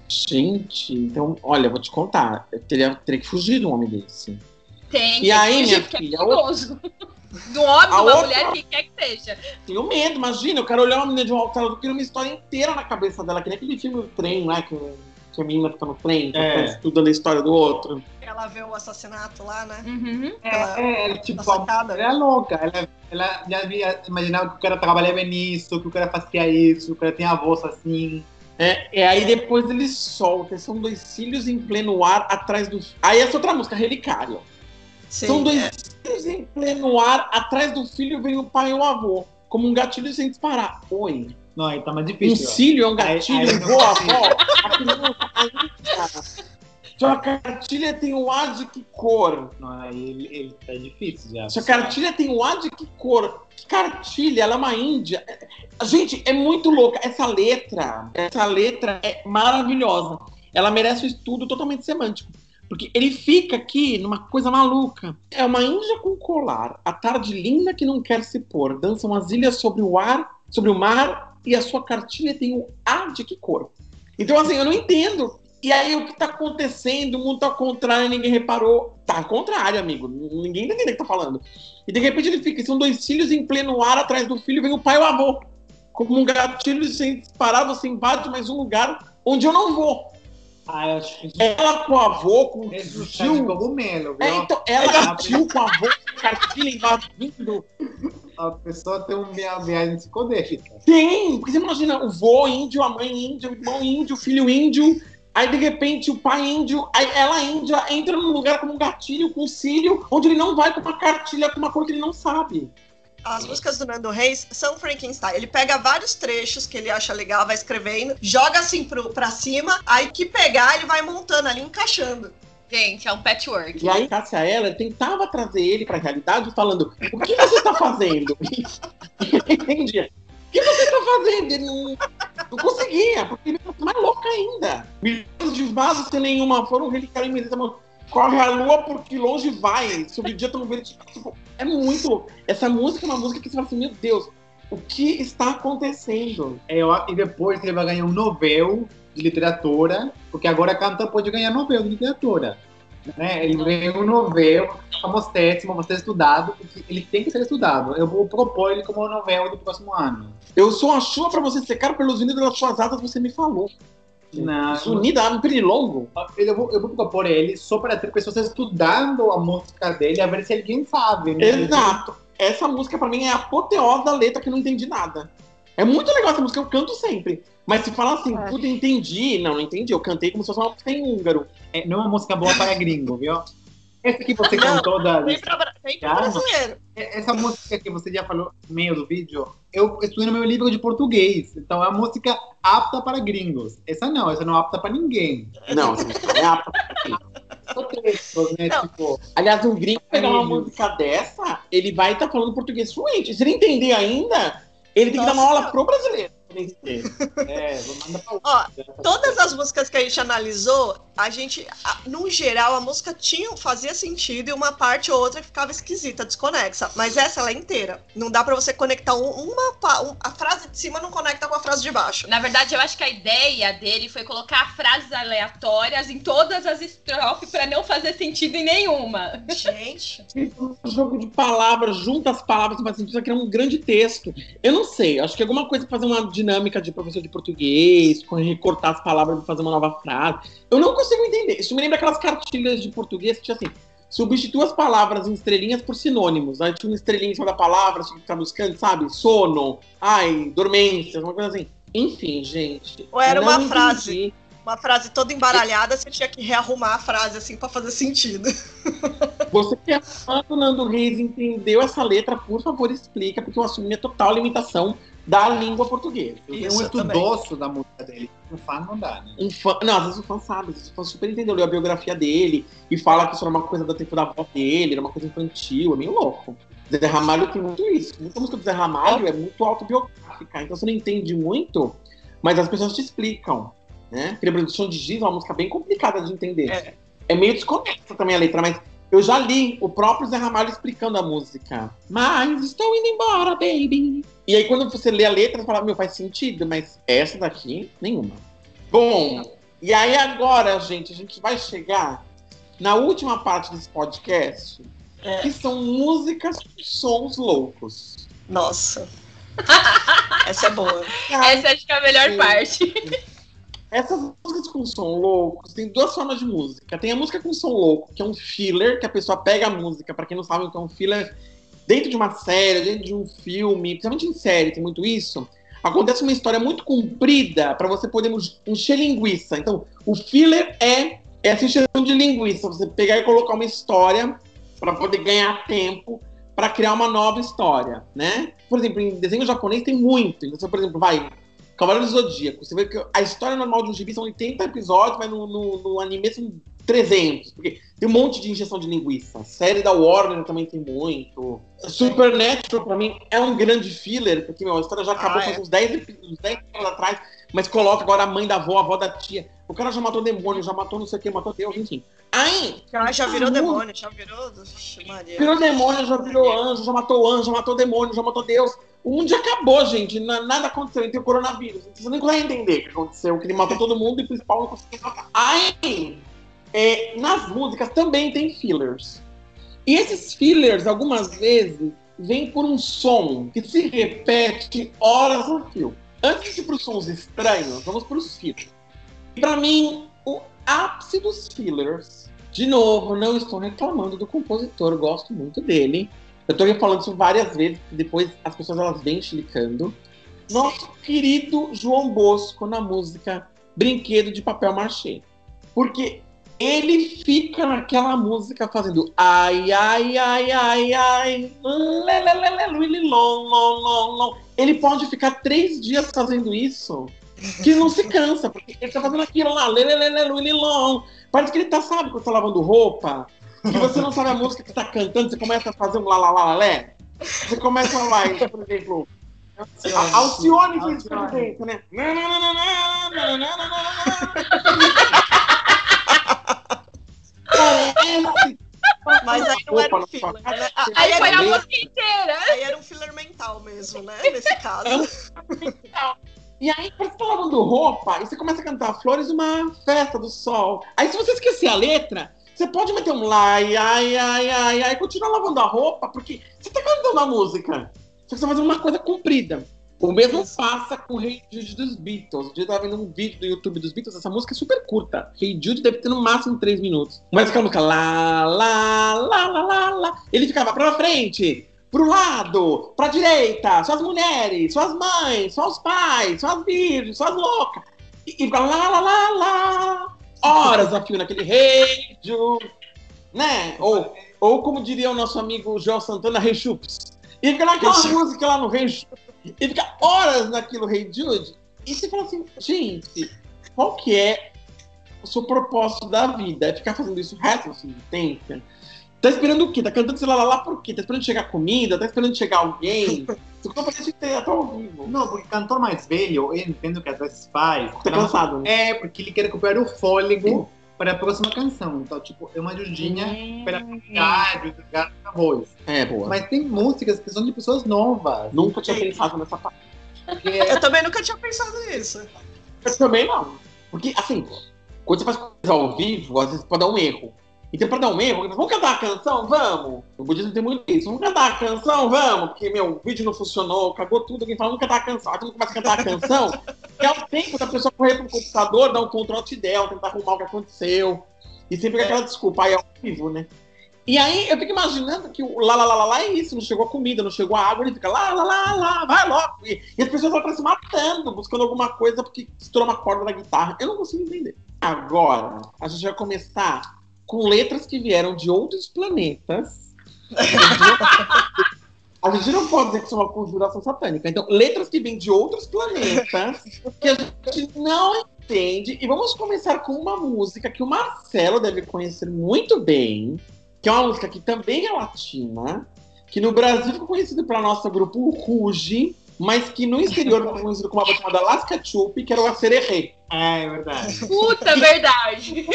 Gente, então, olha, eu vou te contar. Eu teria, teria que fugir de um homem desse. Tem, E tem aí, que minha fugir, porque filha, é perigoso. (laughs) Do homem, de a uma outra- mulher, quem quer que seja. Tenho medo, imagina. Eu quero olhar uma menina de um alto, eu quero uma história inteira na cabeça dela, que nem aquele filme do trem, né? Que, que a menina fica no trem, que É. estudando a história do outro. Ela vê o assassinato lá, né? Uhum. Ela- É, é, tipo, Tá sacada. ela é louca. Ela, ela já havia imaginava que o cara trabalhava nisso, que o cara fazia isso, que o cara tinha a voz assim. É, é aí depois ele solta, são dois cílios em pleno ar atrás do. Aí essa outra música, Relicário. Sim, são dois é. cílios em pleno ar, atrás do filho vem o pai e o avô. Como um gatilho sem disparar. Oi. Não, aí tá mais Um difícil. ó. cílio é um gatilho, Aí- um consigo. avó. A criança. Sua cartilha tem o ar de que cor? Não, aí ele, ele tá difícil já. Sua cartilha tem o ar de que cor? Que cartilha? Ela é uma índia. É- Gente, é muito louca. Essa letra, essa letra é maravilhosa. Ela merece um estudo totalmente semântico. Porque ele fica aqui numa coisa maluca. É uma índia com colar, a tarde linda que não quer se pôr. Dançam as ilhas sobre o ar, sobre o mar, e a sua cartilha tem o ar de que cor? Então, assim, eu não entendo. E aí, o que tá acontecendo? O mundo tá ao contrário, ninguém reparou. Tá ao contrário, amigo. Ninguém entendendo o que tá falando. E de repente ele fica, são dois filhos em pleno ar, atrás do filho vem o pai e o avô. Como um gatilho sem disparar, você invade mais um lugar onde eu não vou. Ah, eu acho que Ela com o avô, com tio. cogumelo? É, então, ela tio, com o avô, com cartilha invadindo. A pessoa tem uma via- viagem psicodélica. Tem, porque você imagina o vô índio, a mãe índia, o irmão índio, o filho índio. Aí, de repente, o pai índio, aí ela índia, entra num lugar como um gatilho, com um cílio, onde ele não vai com uma cartilha, com uma cor que ele não sabe. As músicas do Nando Reis são Frankenstein. Ele pega vários trechos que ele acha legal, vai escrevendo, joga assim pro, pra cima, aí que pegar, ele vai montando ali, encaixando. Gente, é um patchwork. E aí, Cássia Eller tentava trazer ele pra realidade, falando: O que você tá fazendo? (laughs) Entendi. O que você tá fazendo? Ele não, não conseguia, porque ele ficou mais louco ainda. Milhões de vasos sem nenhuma foram relicário imediata, mano. Corre a lua porque longe vai. Sobre o dia tão verde. Tipo, é muito louco. Essa música é uma música que você fala assim: Meu Deus, o que está acontecendo? É, e depois ele vai ganhar um Nobel de literatura, porque agora cantor pode ganhar Nobel de literatura. Né? Ele ganhou um Nobel, famosíssimo, vai ser estudado, porque ele tem que ser estudado. Eu vou propor ele como Nobel do próximo ano. Eu sou a chuva pra você secar pelos unidos das suas asas, você me falou. Não, Unida, um pernilongo. eu vou, eu vou propor ele só para ter pessoas estudando a música dele, a ver se alguém sabe. né? Exato. Essa música pra mim é a apoteose da letra que eu não entendi nada. É muito legal essa música, eu canto sempre. Mas se falar assim, É. tudo entendi. Não, não entendi. Eu cantei como se fosse uma música em húngaro. É, não é uma música boa para gringo, viu? Essa que você Não, cantou da Tem pra, tem pra brasileiro. Essa música que você já falou no meio do vídeo, eu estudei no meu livro de português. Então é uma música apta para gringos. Essa não, essa não é apta para ninguém. Não, essa música não é apta. Só textos, né? Tipo, Aliás, um gringo pegar uma música dessa, ele vai estar falando português fluente. Se ele entender ainda, ele tem que dar uma Nossa. aula pro brasileiro. (laughs) é, vou mandar pra Ó. Todas as músicas que a gente analisou, a gente, no geral, a música tinha, fazia sentido e uma parte ou outra ficava esquisita, desconexa. Mas essa ela é inteira. Não dá pra você conectar um- uma. um- a frase de cima não conecta com a frase de baixo. Na verdade, eu acho que a ideia dele foi colocar frases aleatórias em todas as estrofes pra não fazer sentido em nenhuma. Gente. (laughs) um jogo de palavras, junta as palavras, mas precisa criar um grande texto. Eu não sei, acho que alguma coisa pra fazer uma dinâmica de professor de português, com recortar as palavras e fazer uma nova frase. Eu não consigo entender. Isso me lembra aquelas cartilhas de português que tinha assim. Substitua as palavras em estrelinhas por sinônimos. Aí tinha uma estrelinha em cima da palavra, tinha que ficar buscando, sabe? Sono, ai, dormência, uma coisa assim. Enfim, gente. Ou era uma entendi. frase. Uma frase toda embaralhada, você tinha que rearrumar a frase assim pra fazer sentido. (laughs) Você que é fã do Nando Reis entendeu essa letra, por favor, explica, porque eu assumi a total limitação da língua portuguesa. Eu tenho Isso, um eu também. estudoso da música dele. Um fã não dá, né? Um fã, não, às vezes o fã sabe, às vezes o fã super entendeu, leu a biografia dele e fala que isso era uma coisa do tempo da avó dele, era uma coisa infantil, é meio louco. Zé Ramalho tem muito isso. Muita música do Zé Ramalho é muito autobiográfica, então você não entende muito, mas as pessoas te explicam, né? Porque a produção de Giz é uma música bem complicada de entender. É. É, meio desconexa também a letra, mas eu já li o próprio Zé Ramalho explicando a música. Mas estou indo embora, baby. E aí quando você lê a letra, você fala, meu, faz sentido, mas essa daqui, nenhuma. Bom, E aí agora, gente, a gente vai chegar na última parte desse podcast, É. que são músicas com sons loucos. Nossa. (laughs) Essa é boa. Essa acho que é a melhor Sim. parte. Essas músicas com som loucos, tem duas formas de música. Tem a música com som louco, que é um filler, que a pessoa pega a música, pra quem não sabe o que é um filler, dentro de uma série, dentro de um filme, principalmente em série, tem muito isso. Acontece uma história muito comprida pra você poder encher linguiça. Então, o filler é essa encheção de linguiça, você pegar e colocar uma história pra poder ganhar tempo pra criar uma nova história, né? Por exemplo, em desenho japonês tem muito. Então, por exemplo, vai Cavaleiro do Zodíaco. Você vê que a história normal de um gibi são 80 episódios, mas no, no, no anime são 300. Porque tem um monte de injeção de linguiça. A série da Warner também tem muito. Supernatural, pra mim, é um grande filler, porque meu, a história já acabou Ah, faz é. uns 10, epi- uns 10 anos atrás, mas coloca agora a mãe da avó, a avó da tia. O cara já matou demônio, já matou não sei o que, matou Deus, enfim. Aí, Já, já virou Ah, demônio, já virou. Maria. Virou demônio, já virou anjo, já matou anjo, já matou demônio, já matou Deus. O mundo já acabou, gente. Na- Nada aconteceu. Tem o coronavírus. Você nem vai entender o que aconteceu, que ele matou todo mundo e o principal não conseguiu matar. Aí, é, nas músicas também tem fillers. E esses fillers, algumas vezes, vêm por um som que se repete horas a fio. Antes de ir para os sons estranhos, vamos para os fillers. E para mim, o ápice dos fillers de novo, não estou reclamando do compositor, gosto muito dele. Eu estou falando isso várias vezes, depois as pessoas elas vêm chilicando. Nosso querido João Bosco na música Brinquedo de Papel Machê. Porque ele fica naquela música fazendo ai, ai, ai, ai, ai, lom. Ele pode ficar três dias fazendo isso, que não se cansa, porque ele tá fazendo aquilo lá. Parece que ele tá, sabe, quando tá lavando roupa, que você não sabe a música que tá cantando, você começa a fazer um lá, lá, lá, lá, lé. Você começa lá, e, por exemplo, Alcione por né? Mas aí não era um filler, né? Ah, Aí foi a música inteira. aí era um filler mental mesmo, né? Nesse caso. E aí, quando você tá lavando roupa, e você começa a cantar Flores uma festa do sol. Aí, se você esquecer a letra, você pode meter um lá, ai, ai, ai, ai, ai, e continuar lavando a roupa, porque você tá cantando a música. Só que você tá fazendo uma coisa comprida. O mesmo faça com o Hey Jude dos Beatles. Eu tava vendo um vídeo do YouTube dos Beatles, essa música é super curta. Hey Jude deve ter no máximo 3 minutos. Mas aquela música lá, lá, lá, lá, lá, lá. Ele ficava pra frente, pro lado, pra direita, suas mulheres, suas mães, seus pais, suas virgens, suas loucas. E, e ficava lá, lá, lá, lá. Horas a fio naquele Hey Jude, né? Ou, ou como diria o nosso amigo Joel Santana, Hey Chups. E fica naquela música lá no Hey Chups. E fica horas naquilo Hey Jude. E você fala assim, gente, qual que é o seu propósito da vida? É ficar fazendo isso o resto da sua existência? Tá esperando o quê? Tá cantando sei lá, lá, lá por quê? Tá esperando chegar comida? Tá esperando chegar alguém? (laughs) Você que tem até ao vivo. Não, porque cantor mais velho, eu entendo que às vezes faz. Tá cansado, né? É, porque ele quer recuperar o fôlego para a próxima canção. Então, tipo, é uma ajudinha para carregar, desligar a voz. É, boa. Mas tem músicas que são de pessoas novas. Nunca tinha pensado nessa parte. Porque (laughs) Eu também nunca tinha pensado nisso. Eu também não. Porque, assim, quando você faz coisa ao vivo, às vezes pode dar um erro. Então, pra dar um erro, vamos cantar a canção? Vamos! No budismo tem muito isso. Vamos cantar a canção? Vamos! Porque, meu, o vídeo não funcionou, cagou tudo. Alguém fala, vamos cantar a canção. Aí todo começa a cantar a canção. é o tempo da pessoa correr pro computador, dar um Alt Del, tentar arrumar o que aconteceu. E sempre aquela desculpa, aí é ao vivo, né? E aí eu fico imaginando que o lá, lá, lá, lá é isso, não chegou a comida, não chegou a água, ele fica lá, lá, lá, lá, vai logo. E, e as pessoas estão se matando, buscando alguma coisa porque estourou uma corda da guitarra. Eu não consigo entender. Agora, a gente vai começar com letras que vieram de outros planetas. (laughs) A gente não pode dizer que isso é uma conjuração satânica. Então, letras que vêm de outros planetas que a gente não entende. E vamos começar com uma música que o Marcelo deve conhecer muito bem, que é uma música que também é latina, que no Brasil ficou conhecido pelo nosso grupo Ruge, mas que no exterior ficou conhecido como uma banda chamada Las Ketchup, que era o Acererê. É, é verdade. Puta, verdade.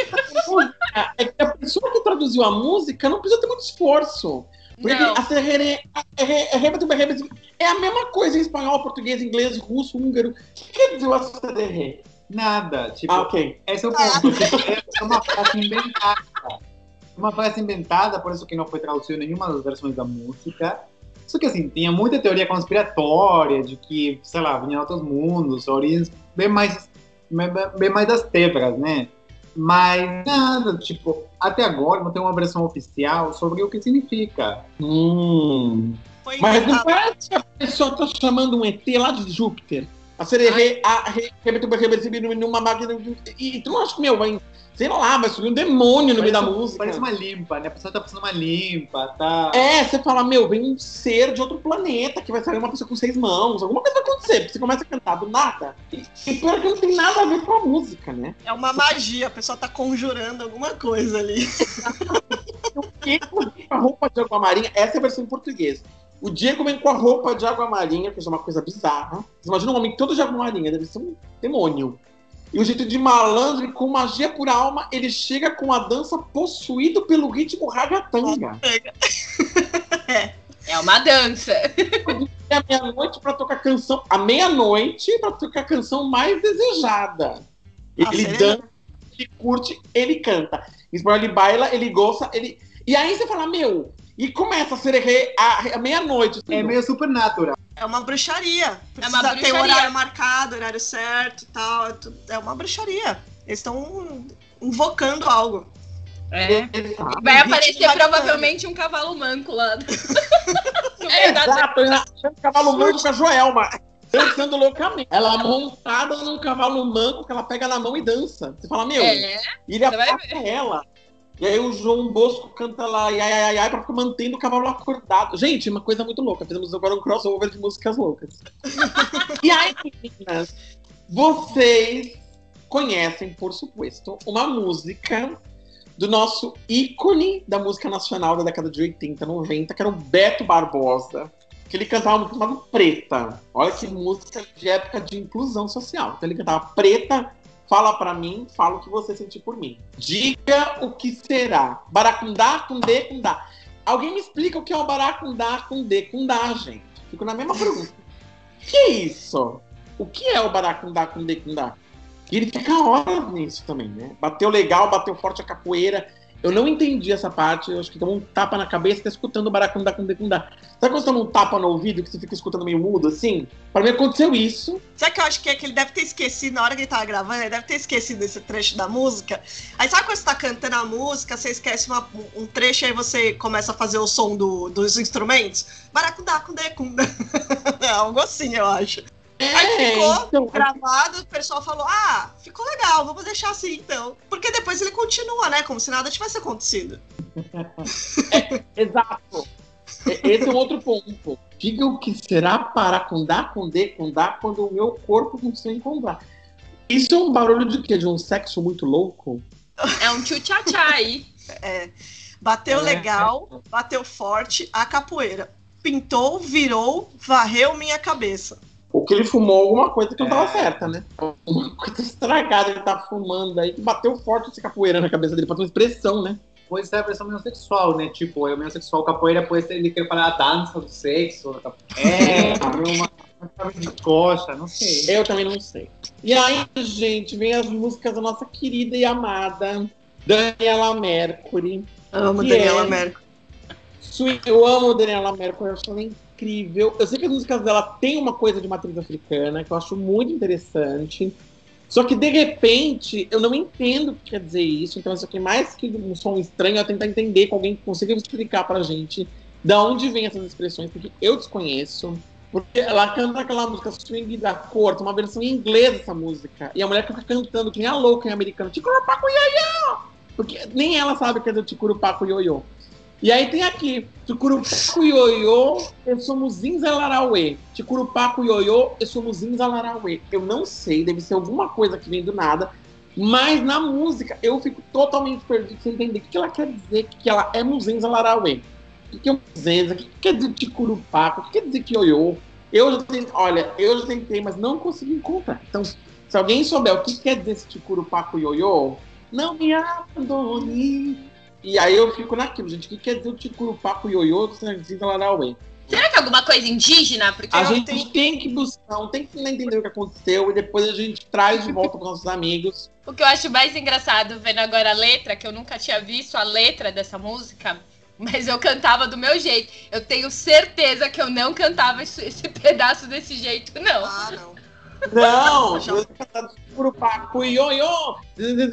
É que a pessoa que traduziu a música não precisa ter muito esforço. Porque Não. Acererê é a mesma coisa em espanhol, português, inglês, russo, húngaro. O que quer dizer o Acererê? Nada. Tipo, Ah, ok. esse é o ponto. É uma frase inventada. Uma frase inventada, por isso que não foi traduzida em nenhuma das versões da música. Só que assim, tinha muita teoria conspiratória de que, sei lá, vinha outros mundos, origens bem mais, bem, bem mais das tebras, né? Mas nada, tipo, até agora não tem uma versão oficial sobre o que significa. Hum. Foi Mas não parece que a pessoa tá chamando um ET lá de Júpiter. A sererê, a receber numa máquina. E tu não acha que, meu, vai, sei lá, vai subir um demônio no meio da Parece- música. Parece uma limpa, né? A pessoa tá fazendo uma limpa, tá. É, você fala, meu, vem um ser de outro planeta que vai sair uma pessoa com seis mãos. Alguma coisa vai acontecer, porque você começa a cantar do nada. E, e pior que não tem nada a ver com a música, né? É uma magia, a pessoa tá conjurando alguma coisa ali. (laughs) O Diego vem com a roupa de água marinha, essa é a versão em português. O Diego vem com a roupa de água marinha, que é uma coisa bizarra. Você imagina um homem todo de água marinha, deve ser um demônio. E o jeito de malandro, com magia por alma, ele chega com a dança possuído pelo ritmo ragatanga. (laughs) É uma dança. É a meia-noite pra tocar a canção. A meia-noite pra tocar a canção mais desejada. Ele sério? dança, ele curte, ele canta. Ele baila, ele gosta, ele. E aí você fala, meu, e começa a ser a, a meia-noite. É meio supernatural. É uma bruxaria. Precisa uma ter bruxaria. horário marcado, horário certo e tal. É, é uma bruxaria. Eles estão invocando algo. É. Exato. Vai aparecer provavelmente um cavalo manco lá. (laughs) da Exato, ele achando cavalo manco com a Joelma. Dançando loucamente. Ela montada num cavalo manco que ela pega na mão e dança. Você fala, meu, É, e ele apoia ela. E aí o João Bosco canta lá, ai, ai, ai, ai, pra ficar mantendo o cavalo acordado. Gente, uma coisa muito louca. Fizemos agora um crossover de músicas loucas. (laughs) e aí, meninas, vocês conhecem, por supuesto, uma música do nosso ícone da música nacional da década de 80, 90, que era o Beto Barbosa. Que ele cantava uma música chamada Preta. Olha que música de época de inclusão social. Então ele cantava Preta, Fala pra mim, fala o que você sentir por mim. Diga o que será. Baracundá com D com dá. Alguém me explica o que é o baracundá com D com dá, gente. Fico na mesma pergunta. (laughs) que é isso? O que é o baracundá com D com dá? E ele fica horas nisso também, né? Bateu legal, bateu forte a capoeira. Eu não entendi essa parte. Eu acho que tomou um tapa na cabeça tá escutando o baracundá com D com dá. Sabe quando você toma um tapa no ouvido que você fica escutando meio mudo assim? Pra mim aconteceu isso. Sabe que eu acho que é que ele deve ter esquecido, na hora que ele tava gravando, ele deve ter esquecido esse trecho da música. Aí sabe quando você tá cantando a música, você esquece uma- um trecho e aí você começa a fazer o som do- dos instrumentos? Baracundá, cundê, cunda. (laughs) É algo assim, eu acho. Aí ficou então, gravado, o pessoal falou: Ah, ficou legal, vamos deixar assim então. Porque depois ele continua, né? Como se nada tivesse acontecido. (laughs) Exato. E- Esse é um outro ponto. Diga o que será paracundá com D com dá quando o meu corpo não se encontrar. Isso é um barulho de quê? De um sexo muito louco? É um tchu-tchá-tchá aí. (laughs) Bateu É. legal, bateu forte, a capoeira. Pintou, virou, varreu minha cabeça. Ou que ele fumou alguma coisa que não tava É. certa, né? Uma coisa estragada, ele tá fumando aí, que bateu forte essa capoeira na cabeça dele, pra ter uma expressão, né? Pode ser a versão meio sexual, né? Tipo, é o meio sexual capoeira pode ser ele quer falar a dança do sexo. da- É, uma, uma de coxa, não sei. Eu também não sei. E aí, gente, vem as músicas da nossa querida e amada Daniela Mercury. Amo Daniela é? Mercury. Eu amo Daniela Mercury, eu acho ela incrível. Eu sei que as músicas dela têm uma coisa de matriz africana, que eu acho muito interessante. Só que, de repente, eu não entendo o que quer dizer isso. Então, isso aqui, mais que um som estranho, é tentar entender com alguém que consiga explicar pra gente da onde vem essas expressões, porque eu desconheço. Porque ela canta aquela música Swing da Corte, uma versão em inglês dessa música. E a mulher fica cantando que nem a louca em americano. Ticurupaco ioiô! Porque nem ela sabe o que é do Ticurupaco ioiô. E aí tem aqui, Ticurupaco ioiô, eu somos Zinzalarauê. Ticurupaco ioiô, eu não sei, deve ser alguma coisa que vem do nada. Mas na música eu fico totalmente perdido sem entender o que ela quer dizer, que ela é Larauê. O que é Muzenza? O que quer dizer Ticurupaco? O que quer dizer Kioiô? Eu já tentei, olha, eu já tentei, mas não consegui encontrar. Então, se alguém souber o que quer dizer esse Ticurupaco Ioiô, não me abandone. E aí eu fico naquilo, gente. O que quer dizer o Ticurupaco Ioiô do Sanzinza Larauê? Será que é alguma coisa indígena? Porque A gente tenho- tem que buscar, tem que entender o que aconteceu e depois a gente traz de volta para nossos amigos. (laughs) O que eu acho mais engraçado vendo agora a letra, que eu nunca tinha visto a letra dessa música, mas eu cantava do meu jeito. Eu tenho certeza que eu não cantava esse, esse (laughs) pedaço desse jeito, não. Ah, não. Não, pro Paco ioiô. E vezes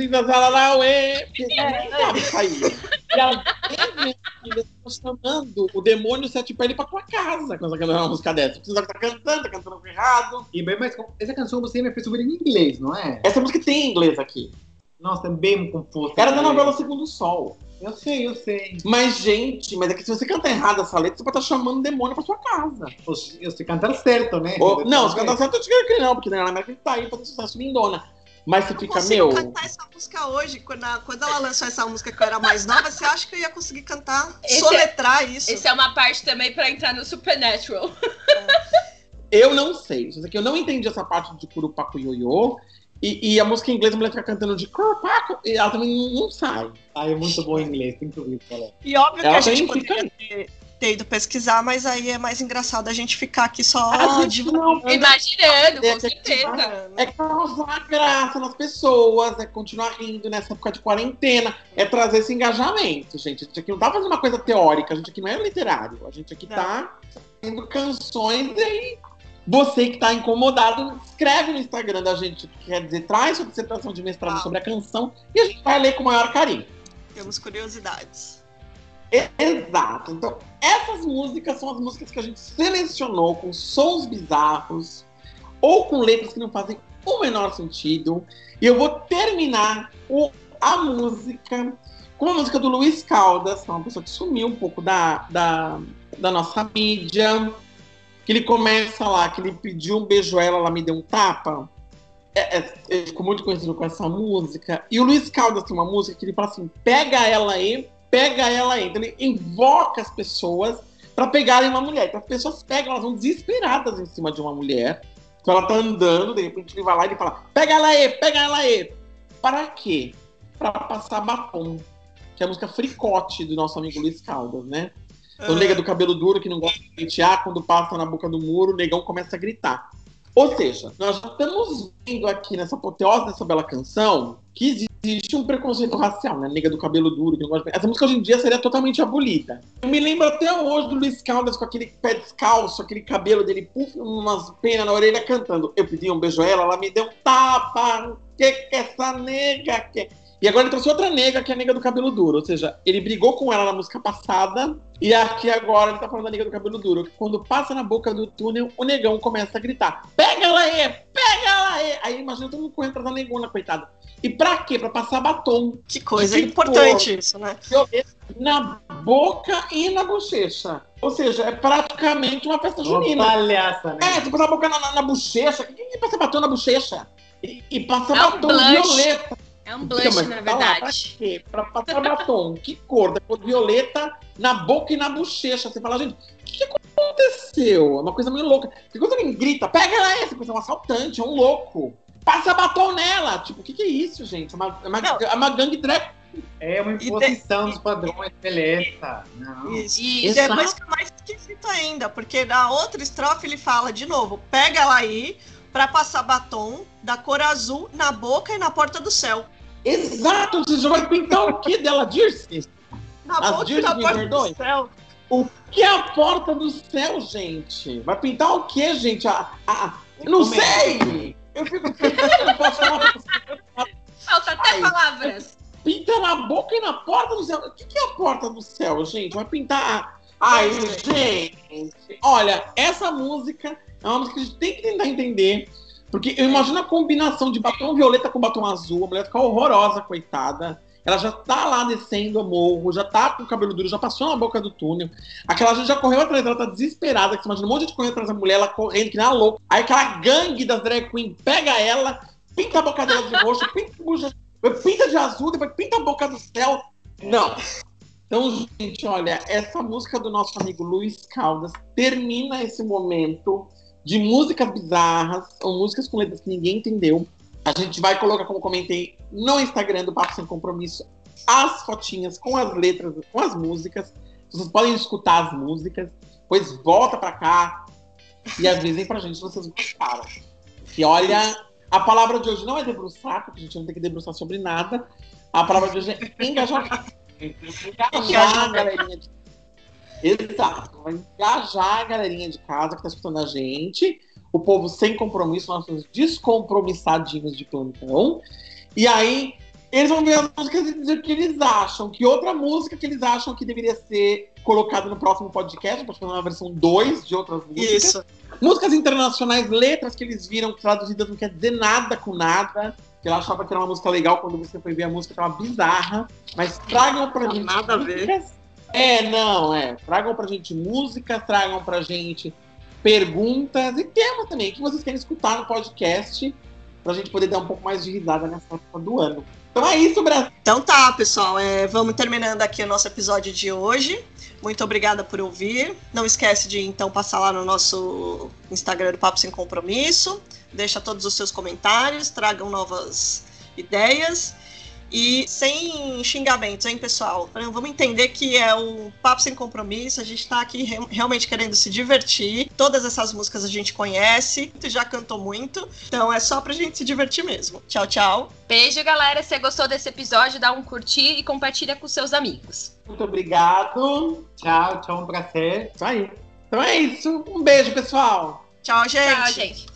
eles estão chamando o demônio sete pele pra tua casa quando você uma música dessa. Você tá cantando, tá cantando errado. E bem mais. Essa canção você me fez ouvir em inglês, não é? Essa música tem em inglês aqui. Nossa, é bem confuso. Era da novela Segundo Sol. Eu sei, eu sei. Mas, gente, mas é que se você cantar errado essa letra, você pode estar chamando o demônio pra sua casa. Eu sei- Eu cantar certo, né? Ou- não, se cantar certo, eu te digo que não, porque na América ele tá aí fazendo sucesso lindona. Mas você Eu fica, consigo meu. cantar essa música hoje. Quando, a- quando ela lançou essa música que eu era mais nova, você acha que eu ia conseguir cantar, Esse soletrar isso? Esse é uma parte também pra entrar no Supernatural. Eu não sei. Isso aqui eu não entendi essa parte de Curupaco Ioiô. E, e a música em inglês, a mulher fica cantando de Curupaco, e ela também não, não sai. Ah, é muito bom em inglês, tem que ouvir falar. E óbvio que Ela a gente poderia ter, ter ido pesquisar, mas aí é mais engraçado a gente ficar aqui só A gente não Imaginando, É com que- certeza. É causar graça nas pessoas, é continuar rindo nessa época de quarentena, é trazer esse engajamento, gente. A gente aqui não tá fazendo uma coisa teórica, a gente aqui não é literário, a gente aqui tá fazendo canções e aí você que tá incomodado, escreve no Instagram da gente, o que quer dizer, traz sua dissertação de mestrado Ah. sobre a canção e a gente vai ler com o maior carinho. Temos curiosidades. Exato. Então, essas músicas são as músicas que a gente selecionou com sons bizarros ou com letras que não fazem o menor sentido. E eu vou terminar o- a música com a música do Luiz Caldas, que é uma pessoa que sumiu um pouco da, da, da nossa mídia. Que ele começa lá, que ele pediu um beijo a ela, ela me deu um tapa. É, é, ele ficou muito conhecido com essa música. E o Luiz Caldas tem uma música que ele fala assim: pega ela aí, pega ela aí. Então ele invoca as pessoas para pegarem uma mulher. Então as pessoas pegam, elas vão desesperadas em cima de uma mulher. Então ela tá andando, de repente ele vai lá e ele fala: pega ela aí, pega ela aí. Para quê? Para passar batom. Que é a música Fricote do nosso amigo Luiz Caldas, né? Então, nega do cabelo duro que não gosta de pentear, quando passa na boca do muro, o negão começa a gritar. Ou seja, nós já estamos vendo aqui nessa apoteose dessa bela canção que existe um preconceito racial, né? Nega do cabelo duro, que não gosta de... Essa música hoje em dia seria totalmente abolida. Eu me lembro até hoje do Luiz Caldas com aquele pé descalço, aquele cabelo dele, puf, umas penas na orelha, cantando. Eu pedi um beijo a ela, ela me deu um tapa. O que que essa nega quer? E agora ele trouxe outra nega, que é a nega do cabelo duro. Ou seja, ele brigou com ela na música passada, e aqui agora ele tá falando da nega do cabelo duro. Que quando passa na boca do túnel, o negão começa a gritar: Pega ela aí! Pega ela aí! Aí imagina todo mundo correndo atrás da negona, coitada. E pra quê? Pra passar batom. Que coisa Que importante isso, né? Na boca e na bochecha. Ou seja, é praticamente uma festa Uma junina. palhaça, né? É, você passar a boca na, na, na bochecha. Quem que passa batom na bochecha? E, e passa É um batom blush. violeta. É um Então, blush, mas na tá lá, pra verdade. quê? Pra passar batom. Que cor? Da cor violeta na boca e na bochecha. Você fala, gente, o que, que aconteceu? É uma coisa meio louca. Porque quando alguém grita, pega ela aí, você pensa, é um assaltante, é um louco. Passa batom nela. Tipo, o que, que é isso, gente? É uma, é uma, é uma gangue drag. É uma imposição dos padrões, beleza. Não. Isso. E E Exato. depois fica mais esquisito ainda, porque na outra estrofe ele fala de novo: pega ela aí pra passar batom da cor azul na boca e na porta do céu. Exato, você já vai pintar o que dela, Dirce? Na As boca Dirce me porta perdoe? do céu. O que é a porta do céu, gente? Vai pintar o que, gente? A, a- não Como é? sei! Eu fico. Eu não posso falar. Falta até Ai. palavras. Pinta na boca e na porta do céu. O que, que é a porta do céu, gente? Vai pintar. Ai, gente. Olha, essa música é uma música que a gente tem que tentar entender. Porque eu imagino a combinação de batom violeta com batom azul. A mulher fica horrorosa, coitada. Ela já tá lá descendo o morro, já tá com o cabelo duro, já passou na boca do túnel. Aquela gente já correu atrás dela, tá desesperada. Que você imagina um monte de gente correndo atrás da mulher, ela correndo que nem a louca. Aí aquela gangue das drag queen pega ela, pinta a boca dela de roxo, (laughs) pinta de azul, depois pinta a boca do céu. Não. Então, gente, olha, essa música do nosso amigo Luiz Caldas termina esse momento de músicas bizarras, ou músicas com letras que ninguém entendeu. A gente vai colocar, como comentei, no Instagram do Papo Sem Compromisso, as fotinhas com as letras, com as músicas. Vocês podem escutar as músicas. Depois volta pra cá e avisem pra gente se vocês gostaram. E olha, a palavra de hoje não é debruçar, porque a gente não tem que debruçar sobre nada. A palavra de hoje é engajar. (laughs) engajar galerinha Exato. Vai engajar a galerinha de casa que tá escutando a gente. O povo sem compromisso, nossos descompromissadinhos de plantão. E aí, eles vão ver as músicas e dizer o que eles acham. Que outra música que eles acham que deveria ser colocada no próximo podcast. Pode fazer uma versão 2 de outras músicas. Isso. Músicas internacionais, letras que eles viram traduzidas não quer dizer nada com nada. Que ela achava que era uma música legal quando você foi ver a música, tava bizarra. Mas tragam pra gente. Nada a ver. É, não, é. Tragam pra gente música, tragam pra gente perguntas e temas também que vocês querem escutar no podcast pra gente poder dar um pouco mais de risada nessa época do ano. Então é isso, Brasil. Então tá, pessoal. É, vamos terminando aqui o nosso episódio de hoje. Muito obrigada por ouvir. Não esquece de então passar lá no nosso Instagram do Papo Sem Compromisso. Deixa todos os seus comentários, tragam novas ideias. E sem xingamentos, hein, pessoal? Vamos entender que é um papo sem compromisso, a gente tá aqui re realmente querendo se divertir. Todas essas músicas a gente conhece, já cantou muito, então é só pra gente se divertir mesmo. Tchau, tchau. Beijo, galera. Se gostou desse episódio, dá um curtir e compartilha com seus amigos. Muito obrigado. Tchau, tchau, um prazer. Isso aí. Então é isso. Um beijo, pessoal. Tchau, gente. Tchau, gente.